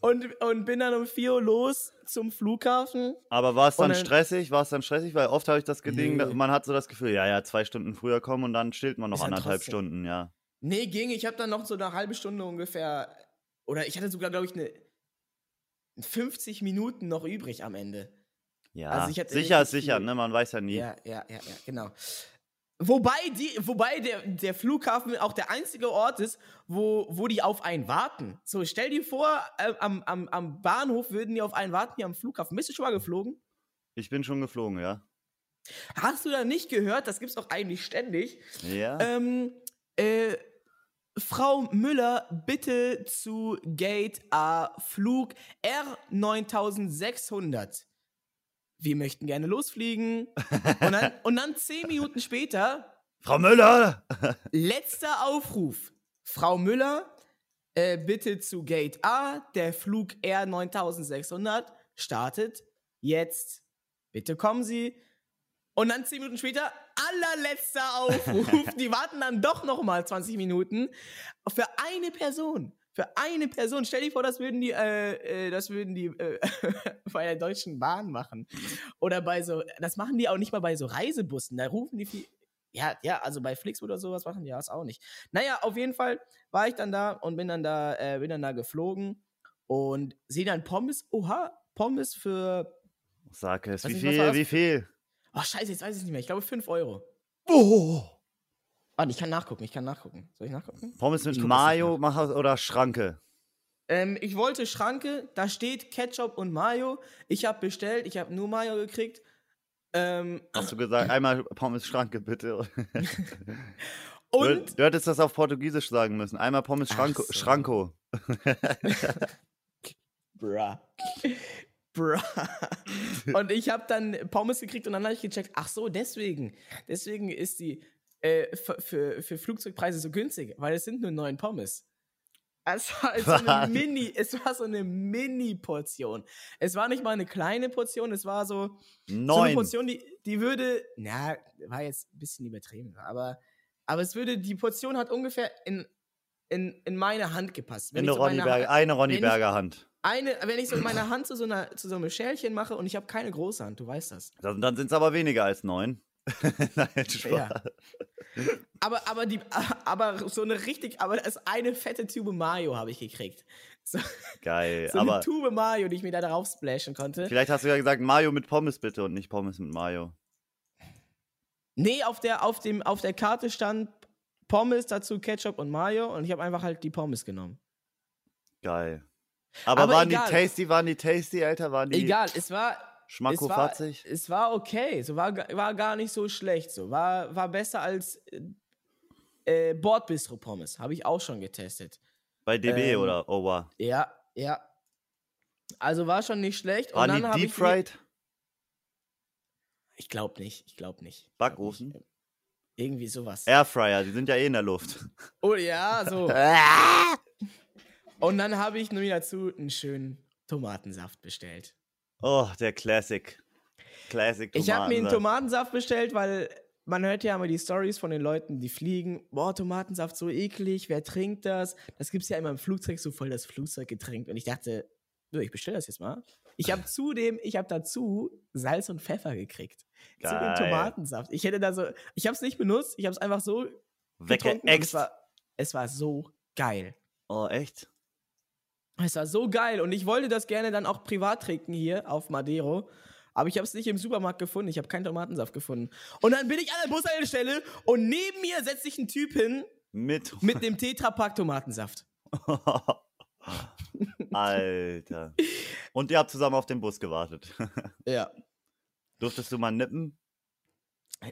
Und, und bin dann um 4 Uhr los zum Flughafen. Aber war es dann dann- stressig? War es dann stressig? Weil oft habe ich das Ding, Nee. man hat so das Gefühl, ja, ja, zwei Stunden früher kommen und dann stillt man noch anderthalb trotzdem- Stunden, ja. Nee, ging. Ich habe dann noch so eine halbe Stunde ungefähr, oder ich hatte sogar, glaube ich, eine 50 Minuten noch übrig am Ende. Ja, Also sicher ist sicher, ne? Man weiß ja nie. Ja, ja, ja, ja, genau. Wobei, die, wobei der, der Flughafen auch der einzige Ort ist, wo, wo die auf einen warten. So, stell dir vor, äh, am, am, am Bahnhof würden die auf einen warten, hier am Flughafen. Bist du schon mal geflogen? Ich bin schon geflogen, ja. Hast du da nicht gehört? Das gibt's doch eigentlich ständig. Ja. Ähm, äh, Frau Müller, bitte zu Gate A, Flug R9600. Wir möchten gerne losfliegen. Und dann, und dann zehn Minuten später, Frau Müller! letzter Aufruf. Frau Müller, äh, bitte zu Gate A, der Flug R9600 startet jetzt. Bitte kommen Sie. Und dann zehn Minuten später, allerletzter Aufruf. (laughs) Die warten dann doch noch mal 20 Minuten für eine Person. Für eine Person. Stell dir vor, das würden die, äh, äh, das würden die äh, (laughs) bei der Deutschen Bahn machen. Oder bei so, das machen die auch nicht mal bei so Reisebussen. Da rufen die viel. Ja, ja, also bei Flix oder sowas machen die das auch nicht. Naja, auf jeden Fall war ich dann da und bin dann da, äh, bin dann da geflogen und sehe dann Pommes. Oha, Pommes für. Sag es, wie viel, wie viel? Oh, scheiße, jetzt weiß ich es nicht mehr. Ich glaube 5 Euro. Oh! Warte, ich kann nachgucken, ich kann nachgucken. Soll ich nachgucken? Pommes mit Mayo mach, oder Schranke? Ähm, ich wollte Schranke, da steht Ketchup und Mayo. Ich habe bestellt, ich habe nur Mayo gekriegt. Ähm, Hast du gesagt, (laughs) einmal Pommes Schranke bitte? (laughs) und Du, du hättest das auf Portugiesisch sagen müssen. Einmal Pommes Schranko. so. Schranko. (laughs) Bruh. Bruh. und ich habe dann Pommes gekriegt und dann habe ich gecheckt, ach so, deswegen. Deswegen ist die äh, für, für, für Flugzeugpreise so günstig, weil es sind nur neun Pommes. Es war so eine? Mini, es war so eine Mini-Portion. Es war nicht mal eine kleine Portion, es war so, so eine. Portion, die, die würde, na, war jetzt ein bisschen übertrieben, aber, aber es würde, die Portion hat ungefähr in, in, in meine Hand gepasst. In ich eine so Ronny Berger, Hand- eine Ronny wenn ich- Berger Hand. eine, wenn ich so (clears throat) meine Hand zu so, einer, zu so einem Schälchen mache und ich habe keine große Hand, du weißt das. Dann, dann sind es aber weniger als neun. (laughs) Nein, Spaß. Ja. Aber, aber, die, (laughs) aber so eine richtig, aber das eine fette Tube Mayo habe ich gekriegt. So, Geil. (laughs) so aber eine Tube Mayo, die ich mir da drauf splashen konnte. vielleicht hast du ja gesagt, Mayo mit Pommes bitte und nicht Pommes mit Mayo. Nee, auf der, auf, dem, auf der Karte stand Pommes, dazu Ketchup und Mayo und ich habe einfach halt die Pommes genommen. Geil. Aber, Aber waren egal. die tasty, waren die tasty, Alter? Waren die Egal, es war, es war, schmackofatzig? es war okay, so war, war gar nicht so schlecht, so war, war besser als äh, äh, Bordbistro Pommes, habe ich auch schon getestet. Bei DB ähm, oder Owa? Ja, ja. Also war schon nicht schlecht. Waren und die dann habe deep ich fried? Ich glaube nicht, ich glaube nicht. Ich glaub Backofen? nicht. Irgendwie sowas. Airfryer, die sind ja eh in der Luft. (laughs) Oh ja, so. Und dann habe ich nur dazu einen schönen Tomatensaft bestellt. Oh, der Classic. Classic Ich habe mir einen Tomatensaft. Bestellt, weil man hört ja immer die Stories von den Leuten, die fliegen. Boah, Tomatensaft so eklig, wer trinkt das? Das gibt's ja immer im Flugzeug so voll das Flugzeuggetränk. Und ich dachte, so, ich bestelle das jetzt mal. Ich habe zudem, ich habe dazu Salz und Pfeffer gekriegt. Zu dem Geil. Tomatensaft. Ich hätte da so, ich habe es nicht benutzt, ich habe es einfach so getrunken. und Es Weggeext. war, es war so geil. Oh, echt? Es war so geil und ich wollte das gerne dann auch privat trinken hier auf Madero. Aber ich habe es nicht im Supermarkt gefunden. Ich habe keinen Tomatensaft gefunden. Und dann bin ich an der Bushaltestelle und neben mir setzt sich ein Typ hin Mit. (laughs) mit dem Tetrapack Tomatensaft. (laughs) Alter. Und ihr habt zusammen auf den Bus gewartet. (laughs) Ja. Durftest du mal nippen?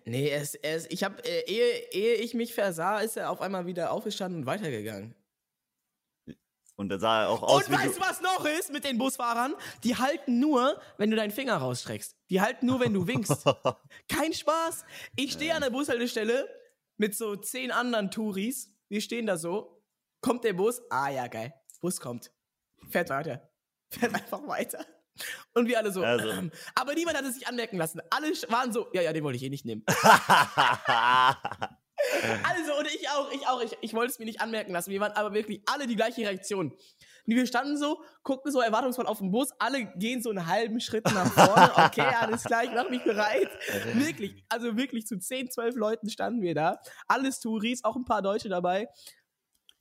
Nee, es, es, ich habe, äh, ehe, ehe ich mich versah, ist er auf einmal wieder aufgestanden und weitergegangen. Und da sah er auch aus Und weißt du, was noch ist mit den Busfahrern? Die halten nur, wenn du deinen Finger rausstreckst. Die halten nur, wenn du winkst. (laughs) Kein Spaß. Ich stehe an der Bushaltestelle mit so zehn anderen Touris. Wir stehen da so. Kommt der Bus? Ah ja, geil. Bus kommt. Fährt weiter. Fährt einfach weiter. Und wir alle so. Also. ähm, Aber niemand hat es sich anmerken lassen. Alle waren so, ja, ja, den wollte ich eh nicht nehmen. (laughs) (laughs) Also, und ich auch, ich auch, ich, ich wollte es mir nicht anmerken lassen. Wir waren aber wirklich alle die gleiche Reaktion. Und wir standen so, guckten so erwartungsvoll auf den Bus, alle gehen so einen halben Schritt nach vorne. Okay, alles klar, ich mach mich bereit. Wirklich, also wirklich zu 10, 12 Leuten standen wir da. Alles Touris, auch ein paar Deutsche dabei.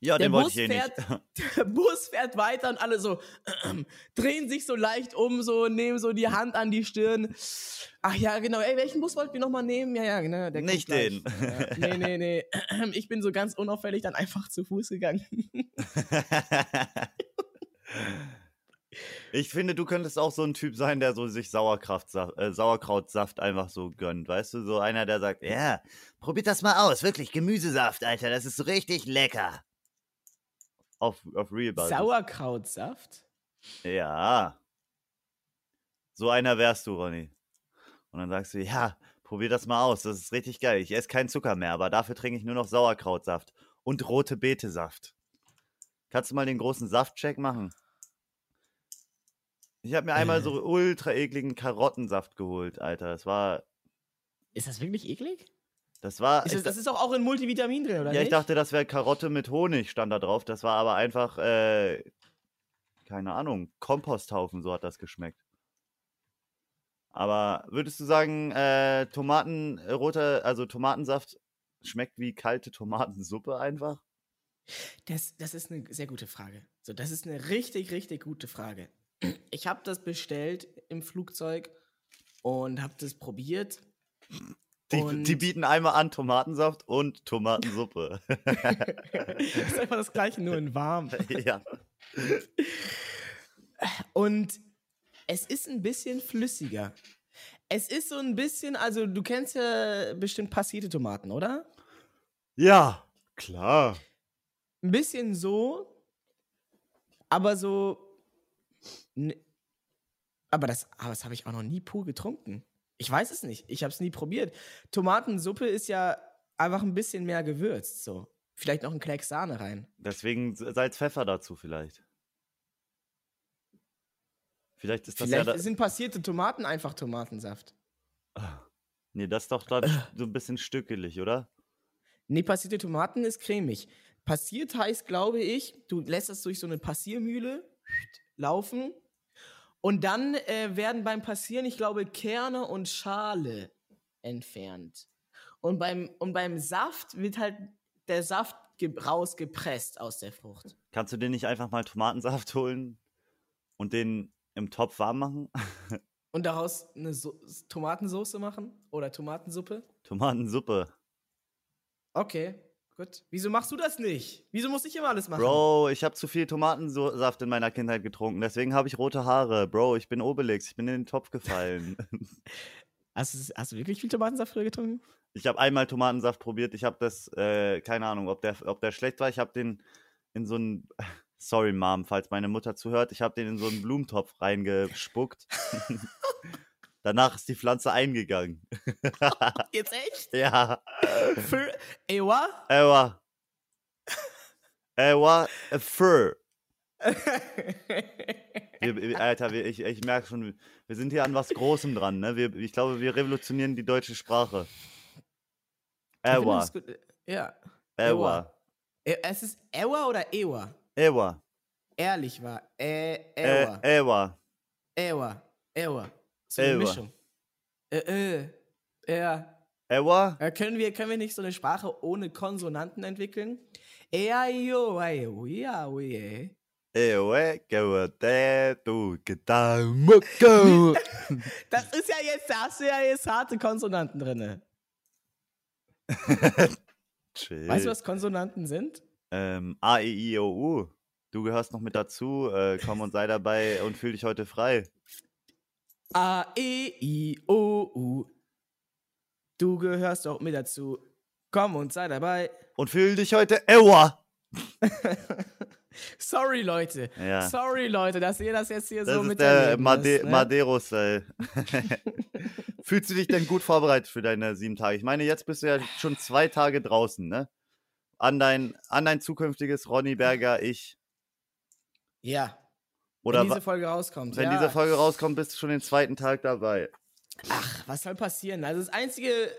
Ja, Der den wollte Bus ich eh fährt, nicht. (laughs) der Bus fährt weiter und alle so (clears throat) drehen sich so leicht um, so nehmen so die Hand an die Stirn. Ach ja, genau. Ey, welchen Bus wollten wir nochmal nehmen? Ja, ja, genau. Der Nicht den. Ja, nee, nee, nee. (clears throat) Ich bin so ganz unauffällig dann einfach zu Fuß gegangen. (laughs) Ich finde, du könntest auch so ein Typ sein, der so sich äh, Sauerkrautsaft einfach so gönnt. Weißt du, so einer, der sagt, ja, probiert das mal aus. Wirklich, Gemüsesaft, Alter, das ist so richtig lecker. Auf, auf Real Basis. Sauerkrautsaft? Ja. So einer wärst du, Ronny. Und dann sagst du, ja, probier das mal aus. Das ist richtig geil. Ich esse keinen Zucker mehr, aber dafür trinke ich nur noch Sauerkrautsaft und rote Betesaft. Kannst du mal den großen Saftcheck machen? Ich habe mir einmal Äh. so ultra ekligen Karottensaft geholt, Alter. Das war, Ist das wirklich eklig? Das war, Ist ich das, das ist doch auch in Multivitamin drin, oder ja, ich nicht? dachte, das wäre Karotte mit Honig, stand da drauf. Das war aber einfach, äh, keine Ahnung, Komposthaufen, so hat das geschmeckt. Aber würdest du sagen, äh, Tomaten, äh, roter, also Tomatensaft schmeckt wie kalte Tomatensuppe einfach? Das, das ist eine sehr gute Frage. So, das ist eine richtig, richtig gute Frage. Ich habe das bestellt im Flugzeug und habe das probiert. Die, die bieten einmal an Tomatensaft und Tomatensuppe. (laughs) das ist einfach das gleiche, nur in warm. (laughs) ja. Und es ist ein bisschen flüssiger. Es ist so ein bisschen, also du kennst ja bestimmt passierte Tomaten, oder? Ja, klar. Ein bisschen so, aber so. Aber das, aber das habe ich auch noch nie pur getrunken. Ich weiß es nicht. Ich habe es nie probiert. Tomatensuppe ist ja einfach ein bisschen mehr gewürzt, so. Vielleicht noch ein Klecks Sahne rein. Deswegen Salz, Pfeffer dazu vielleicht. Vielleicht ist das Vielleicht ja. Da, sind passierte Tomaten einfach Tomatensaft. nee, das ist doch dann so ein bisschen stückelig, oder? Nee, passierte Tomaten ist cremig. Passiert heißt, glaube ich, du lässt das durch so eine Passiermühle laufen und dann äh, werden beim Passieren, ich glaube, Kerne und Schale entfernt. Und beim, und beim Saft wird halt der Saft ge rausgepresst aus der Frucht. Kannst du dir nicht einfach mal Tomatensaft holen und den im Topf warm machen? (laughs) Und daraus eine so Tomatensoße machen oder Tomatensuppe? Tomatensuppe. Okay, gut. Wieso machst du das nicht? Wieso muss ich immer alles machen? Bro, ich habe zu viel Tomatensaft in meiner Kindheit getrunken, deswegen habe ich rote Haare. Bro, ich bin Obelix, ich bin in den Topf gefallen. (laughs) Hast, du, hast du wirklich viel Tomatensaft früher getrunken? ich habe einmal Tomatensaft probiert, ich habe das, äh, keine Ahnung, ob der, ob der schlecht war. Ich habe den in so einen, (laughs) sorry Mom, falls meine Mutter zuhört, ich habe den in so einen Blumentopf reingespuckt. (laughs) Danach ist die Pflanze eingegangen. (laughs) Jetzt echt? ja. Für Ewa? Ewa. Ewa, fur. Wir, wir, Alter, wir, ich, ich merke schon, wir sind hier an was Großem dran, ne? Wir, ich glaube, wir revolutionieren die deutsche Sprache. Ewa, gut. Ja. Ewa, E- Es ist Ewa oder Ewa? Ewa, Ehrlich war. Ewa. Ewa, Ewa. Ewa. So eine. Mischung. Äh, äh. Ja. Ewa, Äh, können, wir, können wir nicht so eine Sprache ohne Konsonanten entwickeln? Das ist ja jetzt, da hast du ja jetzt harte Konsonanten drin. (laughs) Weißt du, was Konsonanten sind? Ähm, A, E, I, O, U. Du gehörst noch mit dazu. Äh, komm und sei dabei und fühl dich heute frei. A, E, I, O, U. Du gehörst auch mit dazu. Komm und sei dabei. Und fühl dich heute Ewa. (laughs) Sorry, Leute. Ja. Sorry, Leute, dass ihr das jetzt hier Das so mit der Made Madero-Style. (laughs) (laughs) Fühlst du dich denn gut vorbereitet für deine sieben Tage? Ich meine, jetzt bist du ja schon zwei Tage draußen, ne? An dein, an dein zukünftiges Ronny Berger, ich. Ja. Oder wenn diese Folge rauskommt. wenn ja. diese Folge rauskommt, bist du schon den zweiten Tag dabei. Ach, was soll passieren? Also das Einzige,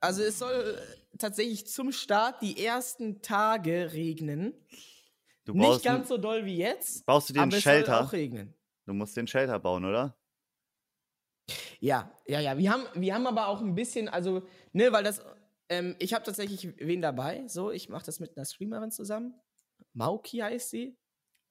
also es soll tatsächlich zum Start die ersten Tage regnen. Du Nicht brauchst, ganz so doll wie jetzt, baust du dir einen aber es soll Shelter? auch regnen. Du musst den Shelter bauen, oder? Ja, ja, ja. Wir haben, wir haben aber auch ein bisschen, also, ne, weil das, ähm, ich habe tatsächlich wen dabei. So, ich mache das mit einer Streamerin zusammen. Mauki heißt sie.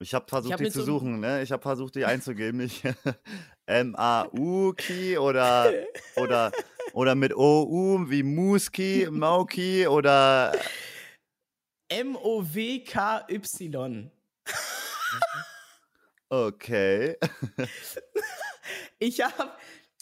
Ich habe versucht, hab die zu so suchen, ne? Ich habe versucht, die einzugeben. Ich (laughs) M-A-U-Ki oder, oder, oder mit O-U wie Muski, Mauki oder M-O-W-K-Y. okay. (laughs) Ich habe,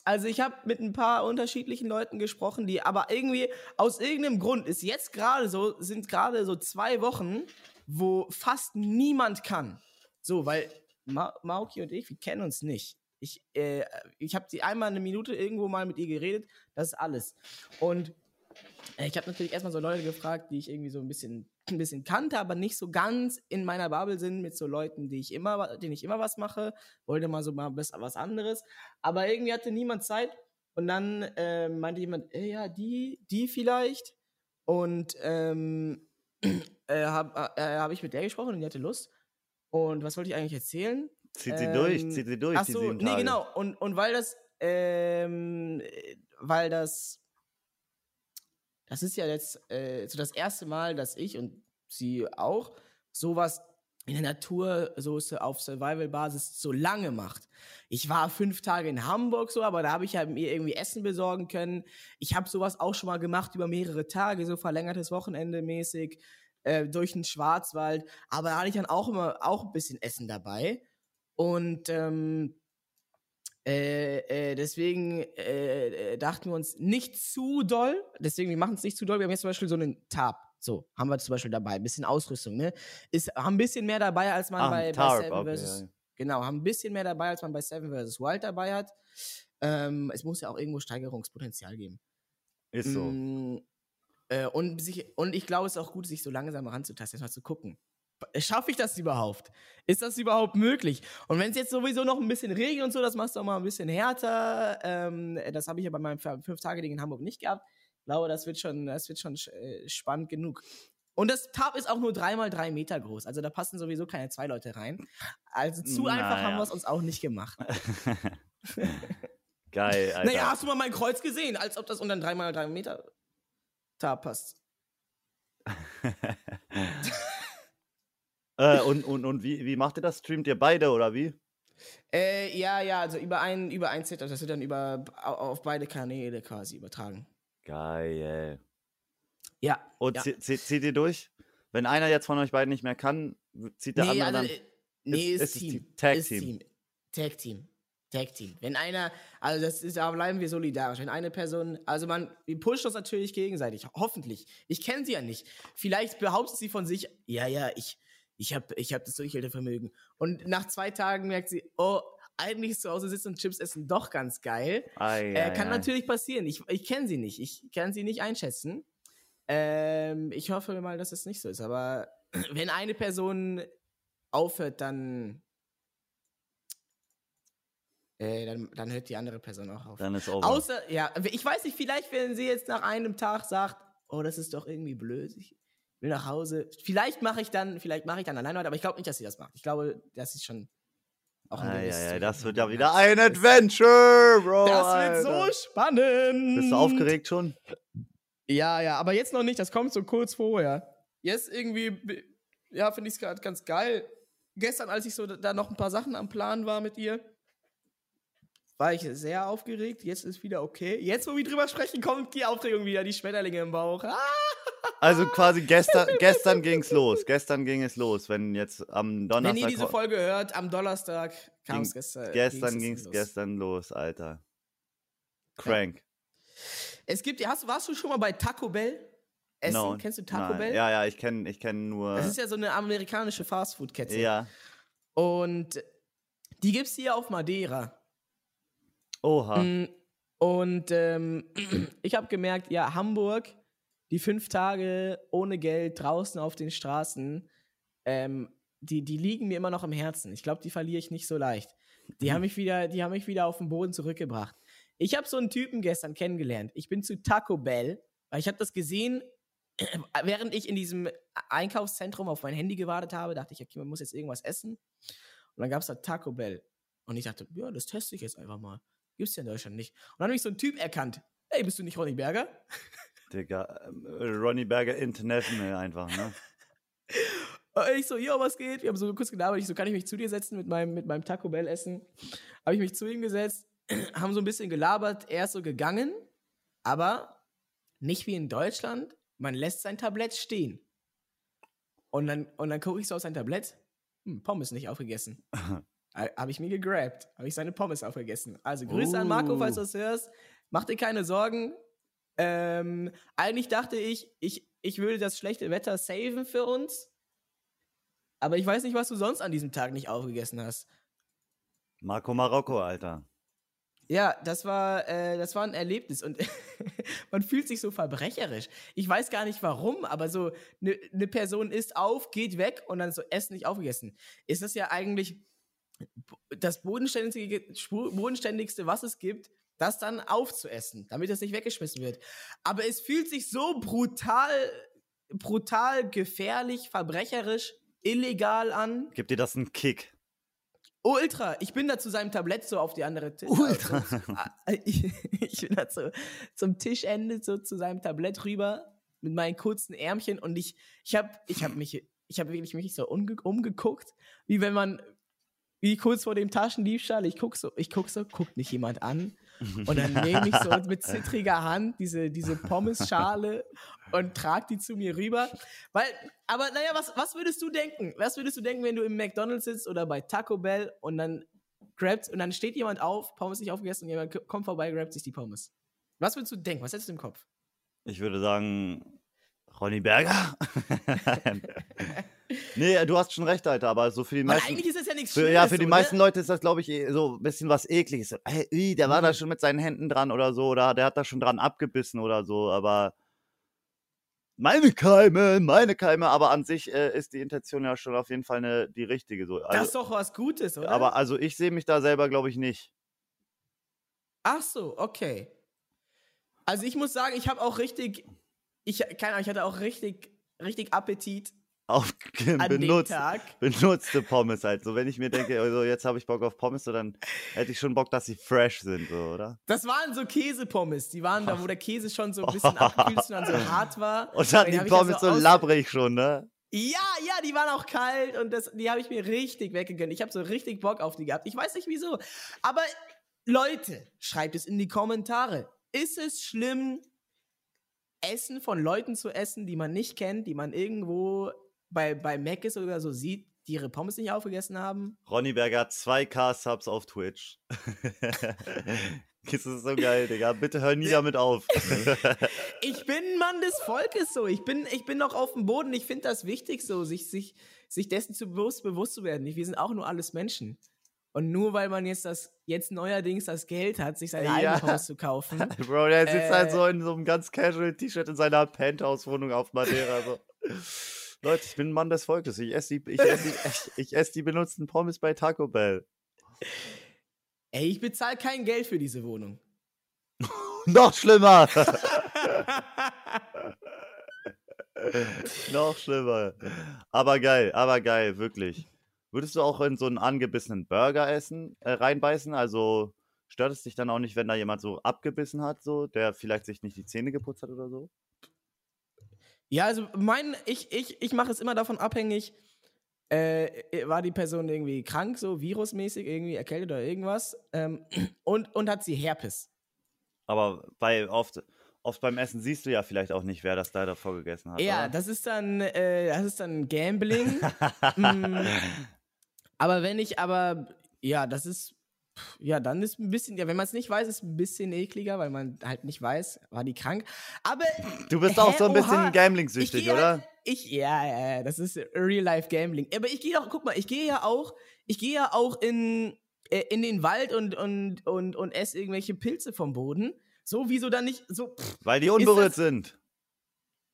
also ich habe mit ein paar unterschiedlichen Leuten gesprochen, die aber irgendwie aus irgendeinem Grund ist jetzt gerade so, sind gerade so zwei Wochen, wo fast niemand kann. So, weil Ma Mauki und ich, wir kennen uns nicht. Ich, äh, ich habe sie einmal eine Minute irgendwo mal mit ihr geredet, das ist alles. Und äh, ich habe natürlich erstmal so Leute gefragt, die ich irgendwie so ein bisschen, ein bisschen kannte, aber nicht so ganz in meiner Bubble sind mit so Leuten, die ich immer, denen ich immer was mache. Wollte mal so mal was anderes. Aber irgendwie hatte niemand Zeit. Und dann äh, meinte jemand, äh, ja, die, die vielleicht. Und ähm, (clears throat) äh, habe äh, hab ich mit der gesprochen und die hatte Lust. Und was wollte ich eigentlich erzählen? Zieht sie durch, Ähm, zieht sie durch, Ach so, nee, Tage. genau. Und, und weil das, ähm, äh, weil das, das ist ja jetzt äh, so das erste Mal, dass ich und sie auch sowas in der Natur so auf Survival-Basis so lange macht. Ich war fünf Tage in Hamburg so, aber da habe ich ja mir irgendwie Essen besorgen können. Ich habe sowas auch schon mal gemacht über mehrere Tage, so verlängertes Wochenende mäßig äh, durch den Schwarzwald. Aber da hatte ich dann auch immer auch ein bisschen Essen dabei. Und ähm, äh, äh, deswegen äh, dachten wir uns nicht zu doll. Deswegen, wir machen es nicht zu doll. Wir haben jetzt zum Beispiel so einen Tab. So, haben wir zum Beispiel dabei. Ein bisschen Ausrüstung, ne? Ist, haben ein bisschen mehr dabei, als man Ah, bei, bei Seven vs. ja. Genau, haben ein bisschen mehr dabei, als man bei Seven vs. Wild dabei hat. Ähm, es muss ja auch irgendwo Steigerungspotenzial geben. Ist so. Mm, äh, und, sich, und ich glaube, es ist auch gut, sich so langsam ranzutasten, erstmal zu gucken. Schaffe ich das überhaupt? Ist das überhaupt möglich? Und wenn es jetzt sowieso noch ein bisschen regnet und so, das machst du auch mal ein bisschen härter. Ähm, das habe ich ja bei meinem Fünf-Tage-Ding in Hamburg nicht gehabt. Ich glaube, das wird schon, das wird schon äh, spannend genug. Und das Tab ist auch nur dreimal drei Meter groß. Also da passen sowieso keine zwei Leute rein. Also zu einfach haben Naja. wir es uns auch nicht gemacht. (laughs) Geil, (laughs) Alter. Naja, hast du mal mein Kreuz gesehen? Als ob das unter ein 3x3 Meter Tab passt. (laughs) äh, und und, und wie, wie macht ihr das? Streamt ihr beide oder wie? Äh, ja, ja, also über ein, über ein Setup, das wird dann über, au- auf beide Kanäle quasi übertragen. Geil. Ja. Und ja. zie- zie- zieht ihr durch? Wenn einer jetzt von euch beiden nicht mehr kann, zieht der nee, andere also, dann. äh, nee, ist- ist, ist Team. Tag ist Team. Tag Team. Tag Team. Wenn einer, also das ist, da bleiben wir solidarisch. Wenn eine Person, also man, wir pushen uns natürlich gegenseitig. Hoffentlich. Ich kenne sie ja nicht. Vielleicht behauptet sie von sich, ja, ja, ich, ich habe ich hab das Durchhaltevermögen. Und nach zwei Tagen merkt sie, oh, eigentlich zu Hause sitzen und Chips essen doch ganz geil. Ei, Äh, kann ei. natürlich passieren. Ich, ich kenne sie nicht. Ich kann sie nicht einschätzen. Ähm, ich hoffe mal, dass es nicht so ist. Aber (clears throat) wenn eine Person aufhört, dann, äh, dann, dann hört die andere Person auch auf. Dann ist over. Außer, ja, ich weiß nicht, vielleicht, wenn sie jetzt nach einem Tag sagt, oh, das ist doch irgendwie blöd, ich will nach Hause. Vielleicht mache ich dann, vielleicht mache ich dann alleine weiter, aber ich glaube nicht, dass sie das macht. Ich glaube, das ist schon auch ein ei, ei, Ziel. das wird ja Ja, wieder ein Adventure, Bro. Das wird Alter. so spannend. Bist du aufgeregt schon? Ja, ja, aber jetzt noch nicht, das kommt so kurz vorher. Jetzt irgendwie, ja, finde ich es gerade ganz geil. Gestern, als ich so da- da noch ein paar Sachen am Plan war mit ihr, war ich sehr aufgeregt. Jetzt ist wieder okay. Jetzt, wo wir drüber sprechen, kommt die Aufregung wieder, die Schmetterlinge im Bauch. Ah! (laughs) Also quasi gestern, gestern ging es los. Gestern ging es los. Wenn jetzt am Donnerstag. Wenn ihr diese Folge hört, am Donnerstag kam es gestern. gestern ging es gestern los, Alter. Crank. Es gibt, hast, warst du schon mal bei Taco Bell? Essen? No, Kennst du Taco Nein. Bell? Ja, ja, ich kenne ich kenn nur. Das ist ja so eine amerikanische Fastfood-Kette. ja. Und die gibt's hier auf Madeira. Oha. Mm, Und ähm, (clears throat) ich habe gemerkt, ja, Hamburg, die fünf Tage ohne Geld draußen auf den Straßen, ähm, die, die liegen mir immer noch im Herzen. Ich glaube, die verliere ich nicht so leicht. Die haben mich wieder, die haben mich wieder auf den Boden zurückgebracht. Ich habe so einen Typen gestern kennengelernt. Ich bin zu Taco Bell, weil ich habe das gesehen, (clears throat) während ich in diesem Einkaufszentrum auf mein Handy gewartet habe, dachte ich, okay, man muss jetzt irgendwas essen. Und dann gab es da Taco Bell. Und ich dachte, ja, das teste ich jetzt einfach mal. Gibt's ja in Deutschland nicht. Und dann habe ich so einen Typ erkannt. Hey, bist du nicht Ronny Berger? (laughs) Digga, ähm, Ronnie Berger International einfach, ne? (laughs) Und ich so, jo, was geht? Wir haben so kurz gelabert. Ich so, kann ich mich zu dir setzen mit meinem, mit meinem Taco Bell essen? Habe ich mich zu ihm gesetzt, (clears throat) haben so ein bisschen gelabert. Er ist so gegangen, aber nicht wie in Deutschland. Man lässt sein Tablett stehen. Und dann, und dann gucke ich so auf sein Tablett. Hm, Pommes nicht aufgegessen. (laughs) Habe ich mir gegrabt. Habe ich seine Pommes aufgegessen. Also Grüße an Marco, falls du Uh. das hörst. Mach dir keine Sorgen. Ähm, eigentlich dachte ich, ich, ich würde das schlechte Wetter saven für uns. Aber ich weiß nicht, was du sonst an diesem Tag nicht aufgegessen hast. Marco Marokko, Alter. Ja, das war, äh, das war ein Erlebnis und (laughs) man fühlt sich so verbrecherisch. Ich weiß gar nicht warum, aber so eine ne Person isst auf, geht weg und dann so Essen nicht aufgegessen. Ist das ja eigentlich das bodenständige, spu- bodenständigste, was es gibt, das dann aufzuessen, damit es nicht weggeschmissen wird. Aber es fühlt sich so brutal, brutal gefährlich, verbrecherisch, illegal an. Gib dir das einen Kick. Ultra, ich bin da zu seinem Tablett so auf die andere Tisch. Ultra. (laughs) äh, ich, bin da so zum Tischende so zu seinem Tablett rüber mit meinen kurzen Ärmchen und ich ich habe ich habe mich ich habe wirklich mich so umge umgeguckt, wie wenn man wie kurz vor dem Taschendiebstahl, ich guck so, ich guck so, guckt mich jemand an und dann (laughs) nehme ich so mit zittriger Hand diese, diese Pommesschale und trag die zu mir rüber. Weil, aber naja, was, was würdest du denken? Was würdest du denken, wenn du im McDonalds sitzt oder bei Taco Bell und dann grabt und dann steht jemand auf, Pommes nicht aufgegessen und jemand kommt vorbei, grabt sich die Pommes? Was würdest du denken? Was hättest du im Kopf? Ich würde sagen, Ronny Berger? (laughs) (laughs) nee, du hast schon recht, Alter, aber so für die meisten. eigentlich ist das ja nichts Für, Schlimmes. ja, für die meisten ne? Leute ist das, glaube ich, eh so ein bisschen was Ekliges. So, Hey, ui, der war da Mhm. schon mit seinen Händen dran oder so, oder der hat da schon dran abgebissen oder so, aber meine Keime, meine Keime, aber an sich äh, ist die Intention ja schon auf jeden Fall eine, die richtige. So. Das ist Also, doch was Gutes, oder? aber also ich sehe mich da selber, glaube ich, nicht. Ach so, okay. Also ich muss sagen, ich habe auch richtig, ich, keine Ahnung, ich hatte auch richtig, richtig Appetit Auf benutzt, benutzte Pommes halt. So, wenn ich mir denke, also jetzt habe ich Bock auf Pommes, so dann hätte ich schon Bock, dass sie fresh sind, so, oder? Das waren so Käsepommes, die waren da, wo der Käse schon so ein bisschen (laughs) abgekühlt und dann so hart war. Und dann den die Pommes so, aus- labbrig schon, ne? Ja, ja, die waren auch kalt und das, die habe ich mir richtig weggegönnt. Ich habe so richtig Bock auf die gehabt. Ich weiß nicht wieso. Aber Leute, schreibt es in die Kommentare. Ist es schlimm, Essen von Leuten zu essen, die man nicht kennt, die man irgendwo bei, bei Mac ist oder so sieht, die ihre Pommes nicht aufgegessen haben? Ronny Berger hat 2K Subs auf Twitch. (laughs) das ist so geil, Digga. Bitte hör nie damit auf. (laughs) Ich bin ein Mann des Volkes so. Ich bin, ich bin noch auf dem Boden. Ich finde das wichtig so, sich, sich, sich dessen zu bewusst, bewusst zu werden. Wir sind auch nur alles Menschen. Und nur weil man jetzt das, jetzt neuerdings das Geld hat, sich seine Ja. eigene Pommes zu kaufen. (laughs) Bro, der sitzt halt Äh. so in so einem ganz casual T-Shirt in seiner Penthouse-Wohnung auf Madeira. So. Leute, ich bin ein Mann des Volkes. Ich esse die, ich ess die, ich, ich ess die benutzten Pommes bei Taco Bell. Ey, ich bezahle kein Geld für diese Wohnung. (laughs) Noch schlimmer! (laughs) Noch schlimmer. Aber geil, aber geil, wirklich. Würdest du auch in so einen angebissenen Burger essen, äh, reinbeißen? Also stört es dich dann auch nicht, wenn da jemand so abgebissen hat, so, der vielleicht sich nicht die Zähne geputzt hat oder so? Ja, also mein, ich, ich, ich mache es immer davon abhängig, äh, war die Person irgendwie krank, so virusmäßig, irgendwie erkältet oder irgendwas, ähm, und, und hat sie Herpes. Aber bei oft, oft beim Essen siehst du ja vielleicht auch nicht, wer das da davor gegessen hat. Ja, oder? das ist dann, äh, das ist dann Gambling. (laughs) Mm, aber wenn ich aber, ja, das ist, ja, dann ist ein bisschen, ja, wenn man es nicht weiß, ist ein bisschen ekliger, weil man halt nicht weiß, war die krank. Aber Du bist auch Hä? so ein bisschen. Gambling-süchtig, oder? Ich, ja, ja, ja, das ist Real-Life-Gambling. Aber ich gehe auch, guck mal, ich gehe ja auch, ich gehe ja auch in, äh, in den Wald und, und, und, und esse irgendwelche Pilze vom Boden. So, wieso dann nicht, so, pff, Weil die unberührt das- sind.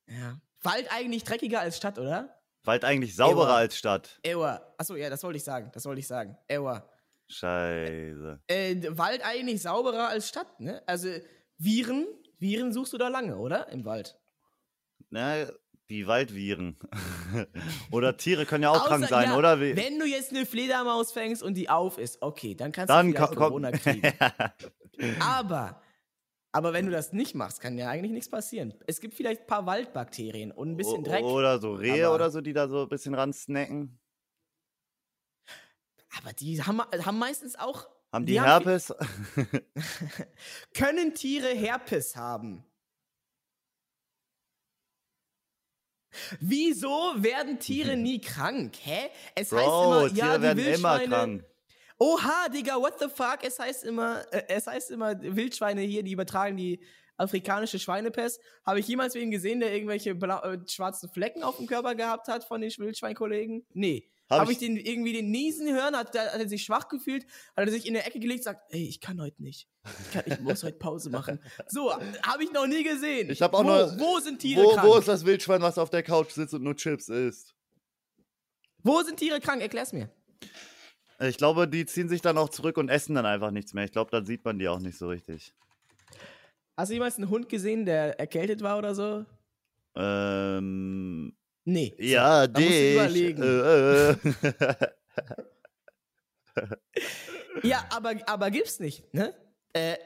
ja. Wald eigentlich dreckiger als Stadt, oder? Wald eigentlich sauberer Ewa. als Stadt. Ewa. Achso, ja, das wollte ich sagen. Das wollte ich sagen. Ewa. Scheiße. Äh, Wald eigentlich sauberer als Stadt, ne? Also Viren, Viren suchst du da lange, oder? Im Wald. Na, die Waldviren. (laughs) oder Tiere können ja auch krank Außer- sein, ja, oder? Wie? Wenn du jetzt eine Fledermaus fängst und die auf ist, okay, dann kannst Dann du vielleicht. Corona kriegen. (laughs) aber, aber wenn du das nicht machst, kann ja eigentlich nichts passieren. Es gibt vielleicht ein paar Waldbakterien und ein bisschen Dreck. Oder so Rehe oder so, die da so ein bisschen ran snacken. Aber die haben, haben meistens auch. Haben die, haben- Herpes? (laughs) Können Tiere Herpes haben? Wieso werden Tiere (laughs) nie krank? Hä? Es heißt Bro, immer, Tiere ja, die werden immer Wildschweine. krank. Oha, Digga, what the fuck? Es heißt immer, äh, es heißt immer, Wildschweine hier, die übertragen die afrikanische Schweinepest. Habe ich jemals wen gesehen, der irgendwelche blau, äh, schwarzen Flecken auf dem Körper gehabt hat von den Wildschweinkollegen? Nee. Hab Habe ich- ich den irgendwie den Niesen hören? Hat, hat er sich schwach gefühlt? Hat er sich in der Ecke gelegt, sagt, ey, ich kann heute nicht. Ich, kann, ich muss heute Pause machen. So, habe ich noch nie gesehen. Ich hab auch wo, noch- Wo sind Tiere Wo, krank? wo ist das Wildschwein, was auf der Couch sitzt und nur Chips isst? wo sind Tiere krank? Erklär's mir. Ich glaube, die ziehen sich dann auch zurück und essen dann einfach nichts mehr. Ich glaube, dann sieht man die auch nicht so richtig. Hast du jemals einen Hund gesehen, der erkältet war oder so? Ähm, Nee. ja, da musst du dich. überlegen. Äh. (laughs) Ja, aber, aber gibt's nicht, ne? Äh,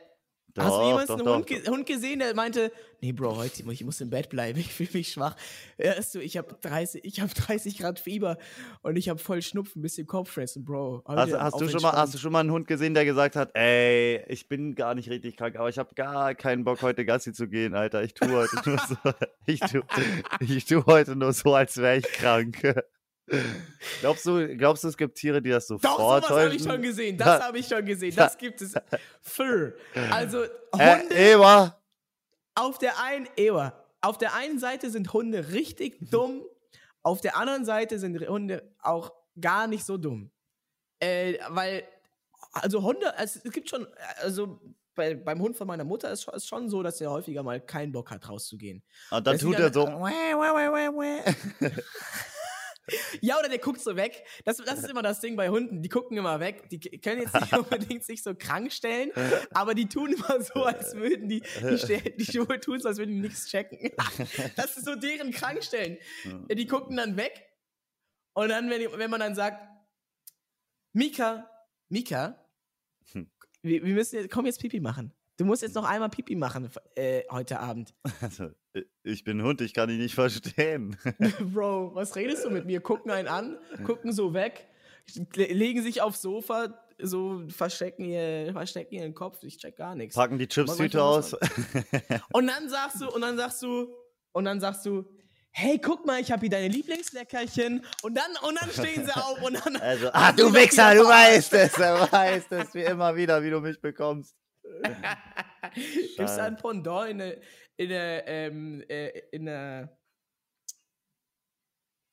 doch, hast du jemals doch, einen doch, Hund, ge Hund gesehen, der meinte, nee, Bro, heute ich muss im Bett bleiben, (laughs) ich fühle mich schwach. Hörst du, ich habe 30, ich hab 30 (laughs) Grad Fieber und ich habe voll Schnupfen, ein bisschen Kopfschmerzen, Bro. Hast, hast, du schon mal, hast du schon mal einen Hund gesehen, der gesagt hat, ey, ich bin gar nicht richtig krank, aber ich habe gar keinen Bock, heute Gassi zu gehen, Alter. Ich tue heute nur so, (laughs) ich tu, ich tu heute nur so, als wäre ich krank. Glaubst du, glaubst du, es gibt Tiere, die das so Doch, sowas habe ich vortäuschen? schon gesehen, (laughs) das habe ich schon gesehen, das gibt es. Fur. Also, Äh, Hunde Ewa, auf der einen, Ewa, auf der einen Seite sind Hunde richtig dumm, auf der anderen Seite sind Hunde auch gar nicht so dumm. Äh, weil, also Hunde, also es gibt schon, also bei, beim Hund von meiner Mutter ist es schon so, dass er häufiger mal keinen Bock hat, rauszugehen. Und dann Das tut er so. (laughs) (laughs) Ja, oder der guckt so weg. Das, das ist immer das Ding bei Hunden. Die gucken immer weg. Die können jetzt nicht (laughs) unbedingt sich so krank stellen, aber die tun immer so, als würden die, die, die Schuhe tun so, als würden die nichts checken. (laughs) Das ist so deren Krankstellen. Die gucken dann weg. Und dann, wenn, wenn man dann sagt, Mika, Mika, Hm. wir, wir müssen jetzt, komm jetzt Pipi machen. Du musst jetzt noch einmal Pipi machen äh, heute Abend. (laughs) Also, ich bin Hund, ich kann dich nicht verstehen. (laughs) Bro, was redest du mit mir? Gucken einen an, gucken so weg, le- legen sich aufs Sofa, so verstecken, ihr, verstecken ihren Kopf. Ich check gar nichts. Packen die Chipstüte aus. Und dann sagst du, und dann sagst du, und dann sagst du, hey, guck mal, ich habe hier deine Lieblingsleckerchen. Und dann, und dann stehen sie auf und dann. (laughs) Also, ah, dann du Wichser, du weißt es, er weiß es, wie immer wieder, wie du mich bekommst. Gibt es da ein Pendant in der, in der, ähm, äh, in der,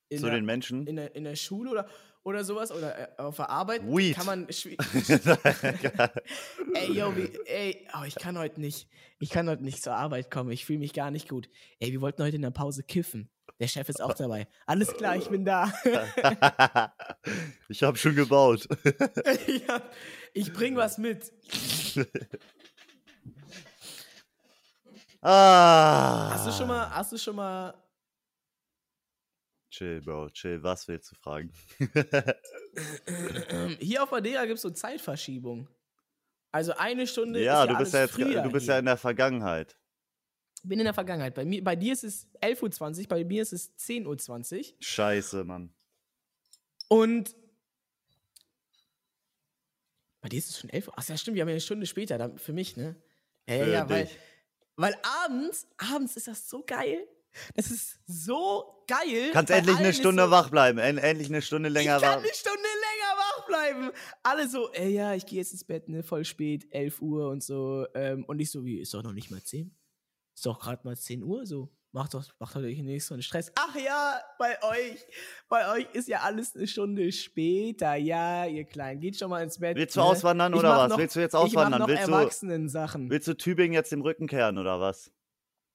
in Zu der, den Menschen? in der, in der Schule oder, oder sowas? Oder äh, auf der Arbeit? Weed. kann man (laughs) ey yo wie, ey oh, ich kann heute nicht ich kann heute nicht zur Arbeit kommen. Ich fühle mich gar nicht gut. Ey wir wollten heute in der Pause kiffen. Der Chef ist auch dabei. Alles klar ich bin da. (laughs) Ich habe schon gebaut. (laughs) ja, ich bring was mit ah. hast du schon mal hast du schon mal Chill, Bro, chill. Was willst du fragen? hier auf Adea gibt es so Zeitverschiebung also eine Stunde ja, ist du bist ja jetzt, du bist hier. ja in der Vergangenheit. bin in der Vergangenheit bei mir bei dir ist es 11:20 Uhr bei mir ist es 10:20 Uhr Scheiße, Mann. Und bei dir ist es schon 11 Uhr. Ach ja, stimmt, wir haben ja eine Stunde später, dann für mich, ne? Ja, ja, ja, weil. Weil abends, abends ist das so geil. Das ist so geil. Kannst endlich eine Stunde so, wach bleiben. En endlich eine Stunde länger ich kann wach. eine Stunde länger wach bleiben. Alle so, ey, ja, ich gehe jetzt ins Bett, ne, voll spät, 11 Uhr und so. Ähm, und ich so, wie, ist doch noch nicht mal 10? Ist doch gerade mal 10 Uhr, so. Macht doch, macht doch nicht so einen Stress. Ach ja, bei euch, bei euch ist ja alles eine Stunde später. Ja, ihr Kleinen, geht schon mal ins Bett. Willst du ne? auswandern Ich oder was? Noch, Willst du jetzt Ich auswandern? noch Willst du, Erwachsenen-Sachen. willst du Tübingen jetzt im Rücken kehren oder was?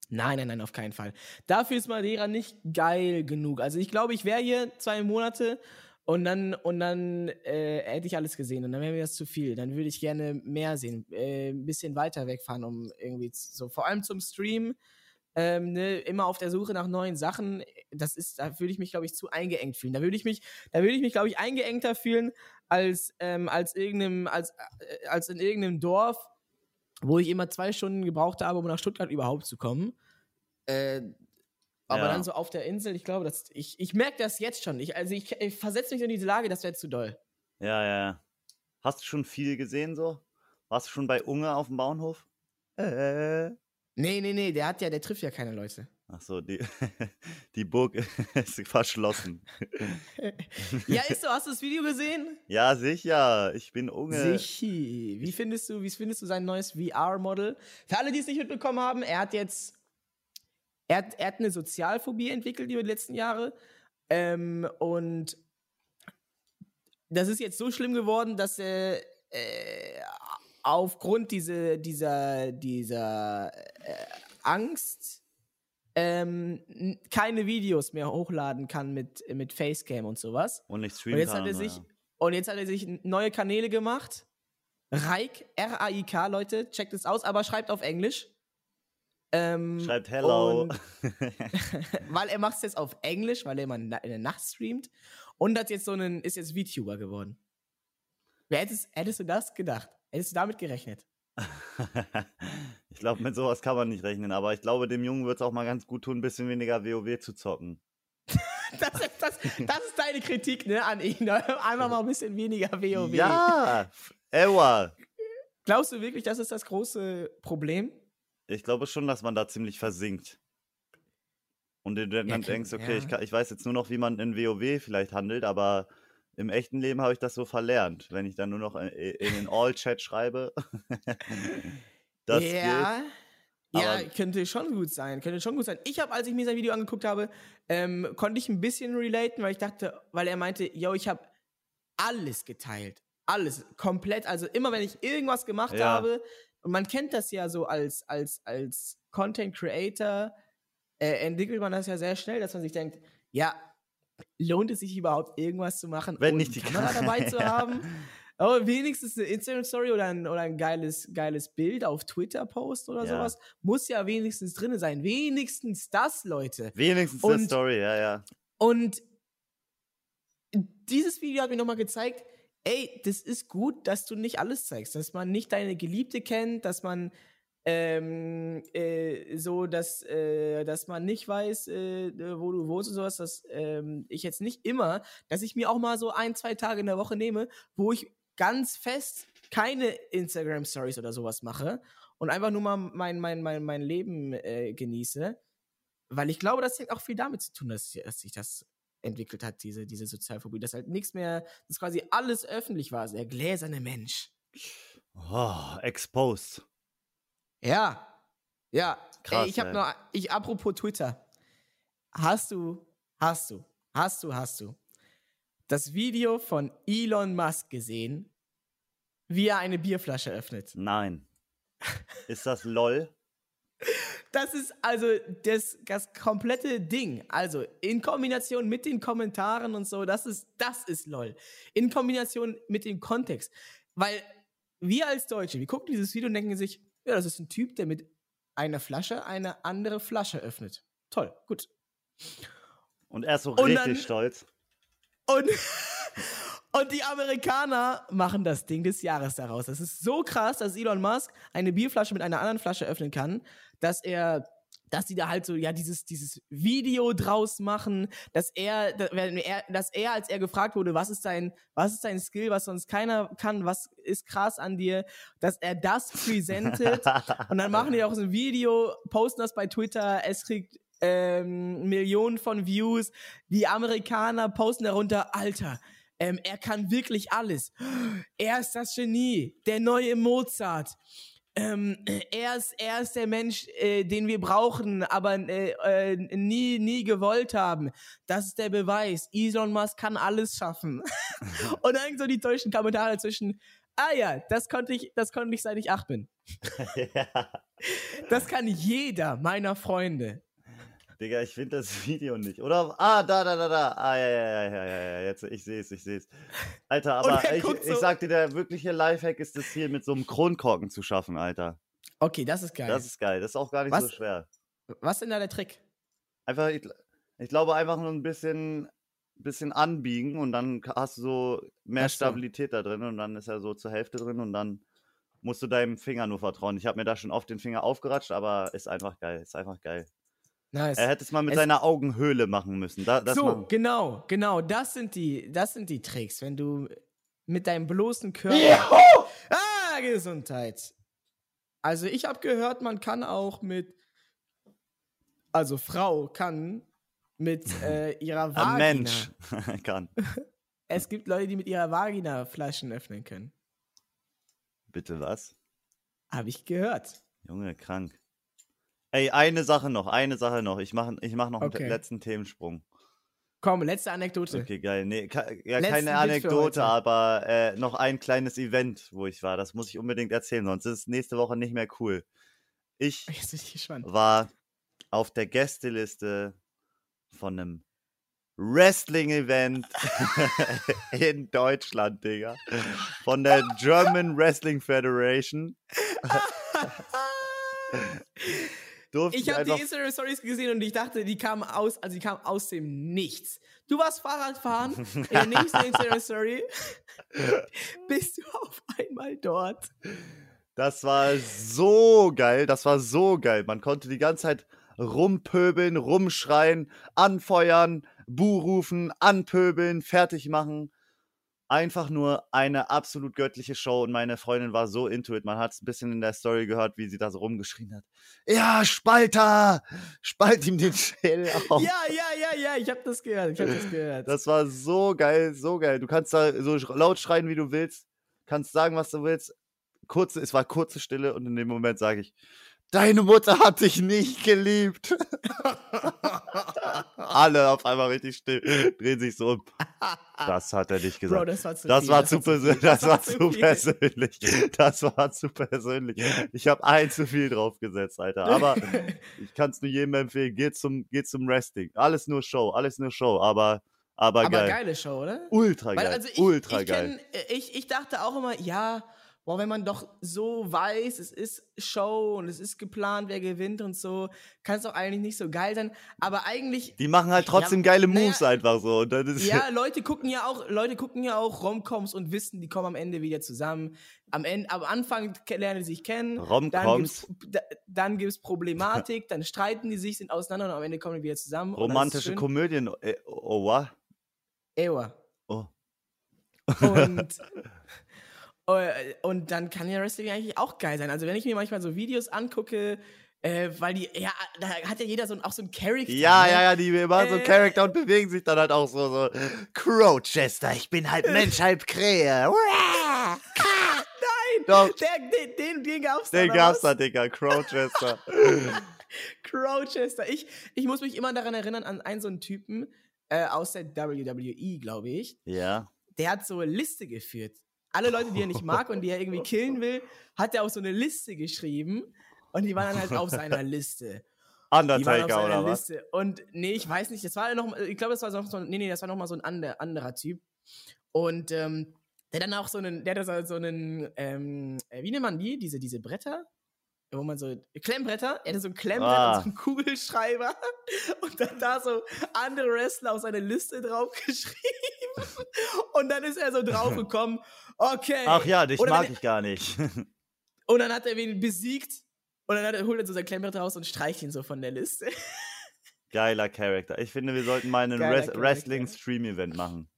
Nein, nein, nein, auf keinen Fall. Dafür ist Madeira nicht geil genug. Also ich glaube, ich wäre hier zwei Monate und dann, und dann äh, hätte ich alles gesehen und dann wäre mir das zu viel. Dann würde ich gerne mehr sehen, äh, ein bisschen weiter wegfahren, um irgendwie so, vor allem zum Stream, ähm, ne, immer auf der Suche nach neuen Sachen. Das ist, da würde ich mich, glaube ich, zu eingeengt fühlen. Da würde ich mich, da würde ich mich, glaube ich, eingeengter fühlen als, ähm, als irgendeinem, als, äh, als in irgendeinem Dorf, wo ich immer zwei Stunden gebraucht habe, um nach Stuttgart überhaupt zu kommen. Äh, aber Ja. dann so auf der Insel, ich glaube, das, ich, ich merke das jetzt schon. Ich, also ich, ich versetze mich in diese Lage, das wäre zu doll. Ja, ja, ja. Hast du schon viel gesehen so? Warst du schon bei Unge auf dem Bauernhof? Äh. Nee, nee, nee, der hat ja, der trifft ja keine Leute. Ach so, die, (laughs) die Burg (laughs) ist verschlossen. (laughs) Ja, ist so, hast du das Video gesehen? Ja, sicher. Ich bin Unge. Sichi. Wie findest du, wie findest du sein neues VR-Model? Für alle, die es nicht mitbekommen haben, er hat jetzt, er hat, er hat eine Sozialphobie entwickelt über die letzten Jahre. Ähm, und das ist jetzt so schlimm geworden, dass er äh, aufgrund diese, dieser, dieser äh, Angst ähm, keine Videos mehr hochladen kann mit, mit Facecam und sowas. Und nicht Und streamen jetzt kann. hat er und sich so, und jetzt hat er sich neue Kanäle gemacht. Raik, R-A-I-K, Leute, checkt es aus, aber schreibt auf Englisch. Ähm, ja. Schreibt Hello. und- (laughs) weil er macht es jetzt auf Englisch, weil er immer in der Nacht streamt und hat jetzt so einen, ist jetzt VTuber geworden. Wer hättest, hättest du das gedacht? Hättest du damit gerechnet? Ich glaube, mit sowas kann man nicht rechnen, aber ich glaube, dem Jungen wird es auch mal ganz gut tun, ein bisschen weniger WoW zu zocken. (laughs) Das ist, das, das ist deine Kritik, ne, an ihn. Einfach mal ein bisschen weniger WoW. Ja, Ewa. Glaubst du wirklich, das ist das große Problem? Ich glaube schon, dass man da ziemlich versinkt. Und du dann Ja, denkst, okay, ja. ich, kann, ich weiß jetzt nur noch, wie man in WoW vielleicht handelt, aber im echten Leben habe ich das so verlernt. Wenn ich dann nur noch in, in den All-Chat schreibe. (laughs) das geht. ja. Ja, aber- könnte schon gut sein, könnte schon gut sein. Ich habe, als ich mir sein Video angeguckt habe, ähm, konnte ich ein bisschen relaten, weil ich dachte, weil er meinte, yo, ich habe alles geteilt. Alles, komplett. Also immer, wenn ich irgendwas gemacht Ja. habe, und man kennt das ja so als, als, als Content Creator, äh, entwickelt man das ja sehr schnell, dass man sich denkt, ja, lohnt es sich überhaupt irgendwas zu machen, Wenn nicht die Kamera dabei zu (laughs) haben? Aber wenigstens eine Instagram-Story oder ein, oder ein geiles, geiles Bild auf Twitter-Post oder Ja. sowas muss ja wenigstens drin sein. Wenigstens das, Leute. Wenigstens Und- eine Story, ja, ja. Und dieses Video hat mir nochmal gezeigt, ey, das ist gut, dass du nicht alles zeigst, dass man nicht deine Geliebte kennt, dass man ähm, äh, so, dass, äh, dass man nicht weiß, äh, wo du wohnst und sowas, dass ähm, ich jetzt nicht immer, dass ich mir auch mal so ein, zwei Tage in der Woche nehme, wo ich ganz fest keine Instagram-Stories oder sowas mache und einfach nur mal mein, mein, mein, mein Leben äh, genieße. Weil ich glaube, das hat auch viel damit zu tun, dass, dass sich das entwickelt hat, diese, diese Sozialphobie, dass halt nichts mehr, dass quasi alles öffentlich war, der gläserne Mensch. Oh, exposed. Ja, ja. Krass, Ey, ich habe noch, ich apropos Twitter. Hast du, hast du, hast du, hast du das Video von Elon Musk gesehen, wie er eine Bierflasche öffnet? Nein. Ist das LOL? Das ist also das, das komplette Ding. Also in Kombination mit den Kommentaren und so, das ist, das ist LOL. In Kombination mit dem Kontext. Weil wir als Deutsche, wir gucken dieses Video und denken sich, ja, das ist ein Typ, der mit einer Flasche eine andere Flasche öffnet. Toll, gut. Und er ist so Und richtig dann- stolz. Und, (laughs) und die Amerikaner machen das Ding des Jahres daraus. Das ist so krass, dass Elon Musk eine Bierflasche mit einer anderen Flasche öffnen kann, dass er dass sie da halt so, ja, dieses, dieses Video draus machen, dass er, dass er, als er gefragt wurde, was ist dein, was ist dein Skill, was sonst keiner kann, was ist krass an dir, dass er das präsentiert. Und dann machen die auch so ein Video, posten das bei Twitter, es kriegt ähm, Millionen von Views. Die Amerikaner posten darunter, Alter, ähm, er kann wirklich alles. Er ist das Genie, der neue Mozart. Ähm, er, ist, er ist der Mensch, äh, den wir brauchen, aber äh, äh, nie, nie gewollt haben. Das ist der Beweis. Elon Musk kann alles schaffen. (laughs) Und dann so die deutschen Kommentare zwischen, ah ja, das konnte ich, das konnte ich, seit ich acht bin. (laughs) ja. Das kann jeder meiner Freunde. Digga, ich finde das (laughs) Video nicht. Oder? Ah, da, da, da, da. Ah, ja, ja, ja, ja, ja. Jetzt, ich sehe es, ich sehe es. Alter, (laughs) aber er ich, guckt ich so- sag dir, der wirkliche Lifehack ist es hier mit so einem Kronkorken zu schaffen, Alter. Okay, das ist geil. Das ist geil. Das ist auch gar nicht so Was? schwer. Was ist denn da der Trick? Einfach, ich, ich glaube, einfach nur ein bisschen, bisschen anbiegen und dann hast du so mehr so. Stabilität da drin und dann ist er so zur Hälfte drin und dann musst du deinem Finger nur vertrauen. Ich habe mir da schon oft den Finger aufgeratscht, aber ist einfach geil. Ist einfach geil. Nice. Er hätte es mal mit Es- seiner Augenhöhle machen müssen. Da, das so, machen- genau, genau, das sind die, das sind die Tricks, wenn du mit deinem bloßen Körper. Ah, Gesundheit. Also ich habe gehört, man kann auch mit, also Frau kann mit (laughs) äh, ihrer Vagina. Ein Mensch (laughs) kann. (laughs) Es gibt Leute, die mit ihrer Vagina Flaschen öffnen können. Bitte was? Habe ich gehört. Junge, krank. Ey, eine Sache noch, eine Sache noch. Ich mache ich mach noch Okay. einen letzten Themensprung. Komm, letzte Anekdote. Okay, geil. Nee, ja, Letzten keine Anekdote, aber äh, noch ein kleines Event, wo ich war. Das muss ich unbedingt erzählen, sonst ist es nächste Woche nicht mehr cool. Ich (laughs) ich war auf der Gästeliste von einem Wrestling-Event (laughs) in Deutschland, Digga. Von der German Wrestling Federation. (laughs) Durfte Ich habe einfach die Instagram Stories gesehen und ich dachte, die kamen aus, also die kamen aus dem Nichts. Du warst Fahrradfahren, (laughs) in der nächsten Instagram Story (laughs) bist du auf einmal dort. Das war so geil, das war so geil. Man konnte die ganze Zeit rumpöbeln, rumschreien, anfeuern, Buh rufen, anpöbeln, fertig machen. Einfach nur eine absolut göttliche Show und meine Freundin war so into it. Man hat es ein bisschen in der Story gehört, wie sie da so rumgeschrien hat. Ja, Spalter! Spalt ihm den Schädel (laughs) auf. Ja, ja, ja, ja, ich habe das gehört, ich habe das gehört. Das war so geil, so geil. Du kannst da so laut schreien, wie du willst, kannst sagen, was du willst. Kurze, es war kurze Stille und in dem Moment sage ich, deine Mutter hat dich nicht geliebt. (laughs) Alle auf einmal richtig still, drehen sich so um. Das hat er nicht gesagt. Bro, das war zu Das viel, war zu persönlich. viel, Das war zu viel. persönlich. Das war zu persönlich. Ich habe ein zu viel draufgesetzt, Alter. Aber (laughs) ich kann es nur jedem empfehlen. Geht zum, geht zum Wrestling. Alles nur Show, alles nur Show. Aber, aber, Aber geil. geile Show, oder? Ultra Weil, geil. also ich, Ultra ich, geil. kenn, äh, ich, ich dachte auch immer, ja, boah, wenn man doch so weiß, es ist Show und es ist geplant, wer gewinnt und so, kann es doch eigentlich nicht so geil sein. Aber eigentlich, Die machen halt trotzdem Ja, geile naja, Moves einfach so. Ja, (laughs) Leute gucken ja auch, Leute gucken ja auch Romcoms und wissen, die kommen am Ende wieder zusammen. Am Ende, am Anfang lernen sie sich kennen. Dann Romcoms? dann gibt's Problematik, dann streiten die sich, sind auseinander und am Ende kommen die wieder zusammen. romantische. Komödien. Äh, oh, was? Ewa. Oh. Und, (laughs) und dann kann ja Wrestling eigentlich auch geil sein. Also wenn ich mir manchmal so Videos angucke, äh, weil die, ja, da hat ja jeder so ein- auch so ein Charakter. Ja, ne? ja, ja, die machen so Äh. Charakter und bewegen sich dann halt auch so. so. Crowchester, ich bin halb (laughs) Mensch, halb Krähe. Nein! Doch, Der, den, den, den gab's da. den gab's da, Digga. Crowchester. (laughs) Crowchester. Ich, ich muss mich immer daran erinnern, an einen so einen Typen äh, aus der WWE, glaube ich. ja. Der hat so eine Liste geführt. Alle Leute, die er nicht mag und die er irgendwie (laughs) killen will, hat er auf so eine Liste geschrieben. Und die waren dann halt auf seiner Liste. Die waren auf Undertaker seiner oder was? Liste. Und nee, ich weiß nicht, das war noch, ich glaube, das war noch so, nee, nee, das war noch mal so ein ander, anderer Typ. Und ähm, der dann auch so einen, der hat so so einen, ähm, äh, wie nennt man die? Diese, diese Bretter? Wo man so, Klemmbretter, er hatte so ein Klemmbrett Ah. und so einen Kugelschreiber (laughs) und dann da so andere Wrestler auf seine Liste draufgeschrieben. (laughs) Und dann ist er so draufgekommen, (laughs) okay. Ach ja, dich mag ich gar nicht. (laughs) Und dann hat er wen besiegt Und dann hat er- holt er so sein Klemmbrett raus und streicht ihn so von der Liste. Geiler Charakter. Ich finde, wir sollten mal ein Geiler Res Charakter. Wrestling-Stream-Event machen.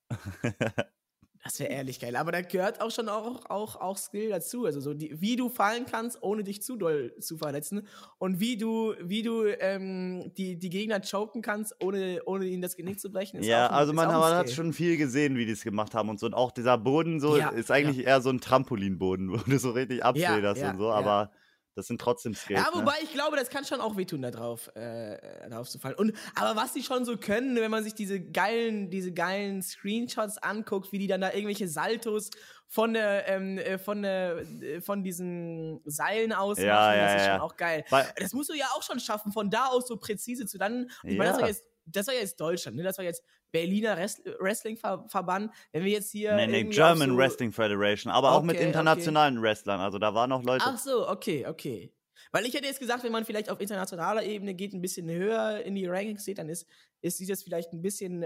Das wäre ehrlich geil. Aber da gehört auch schon auch, auch, auch Skill dazu. Also so die, wie du fallen kannst, ohne dich zu doll zu verletzen. Und wie du, wie du ähm, die, die Gegner choken kannst, ohne, ohne ihnen das Genick zu brechen. ist ja, auch also man, man hat schon viel gesehen, wie die es gemacht haben und so. Und auch dieser Boden so Ja, ist eigentlich eher so ein Trampolinboden, (laughs) wo du so richtig abfederst ja, und so. ja. Aber das sind trotzdem Skills. Ja, ne? wobei ich glaube, das kann schon auch wehtun, da drauf, äh, drauf zu fallen. Und, aber was die schon so können, wenn man sich diese geilen, diese geilen Screenshots anguckt, wie die dann da irgendwelche Saltos von der, ähm, äh, von der, äh, von diesen Seilen aus Ja, machen, ja, das ist ja. schon auch geil. Weil, Das musst du ja auch schon schaffen, von da aus so präzise zu dann. Ich meine, das war jetzt, das war jetzt Deutschland, ne? Das war jetzt Berliner Wrest- Wrestling-Verband. Wenn wir jetzt hier. nee, nee, German so, Wrestling Federation, aber auch mit Okay, okay. internationalen Wrestlern. Also da waren noch Leute. Ach so, okay, okay. Weil ich hätte jetzt gesagt, wenn man vielleicht auf internationaler Ebene geht, ein bisschen höher in die Rankings geht, dann ist, ist sieht das vielleicht ein bisschen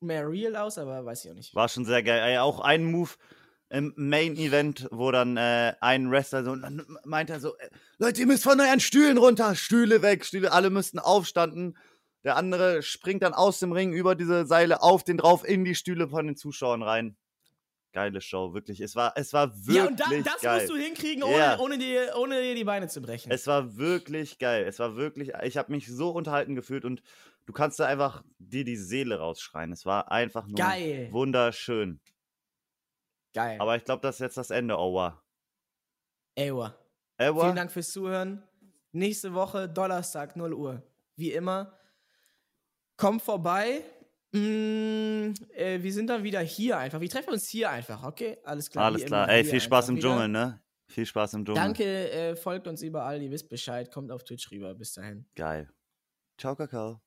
mehr real aus, aber weiß ich auch nicht. War schon sehr geil. Ey, auch ein Move im Main Event, wo dann äh, ein Wrestler so, meint er so, äh, Leute, ihr müsst von euren Stühlen runter, Stühle weg, Stühle, alle müssten aufstanden. Der andere springt dann aus dem Ring über diese Seile auf den drauf in die Stühle von den Zuschauern rein. Geile Show, wirklich. Es war, es war wirklich ja, und da, das geil. musst du hinkriegen, ohne, Ja. ohne, dir, ohne dir die Beine zu brechen. Es war wirklich geil. Es war wirklich, ich habe mich so unterhalten gefühlt und du kannst da einfach dir die Seele rausschreien. Es war einfach nur Geil. wunderschön. Geil. Aber ich glaube, das ist jetzt das Ende, Owa. Ewa. Ewa? Vielen Dank fürs Zuhören. Nächste Woche, Donnerstag, 0 Uhr. Wie immer. Kommt vorbei. Mm, äh, wir sind dann wieder hier einfach. Wir treffen uns hier einfach, okay? Alles klar. Alles klar. Ey, viel Spaß im. Dschungel, ne? Viel Spaß im Dschungel. Danke, äh, folgt uns überall, ihr wisst Bescheid. Kommt auf Twitch rüber. Bis dahin. Geil. Ciao, Kakao.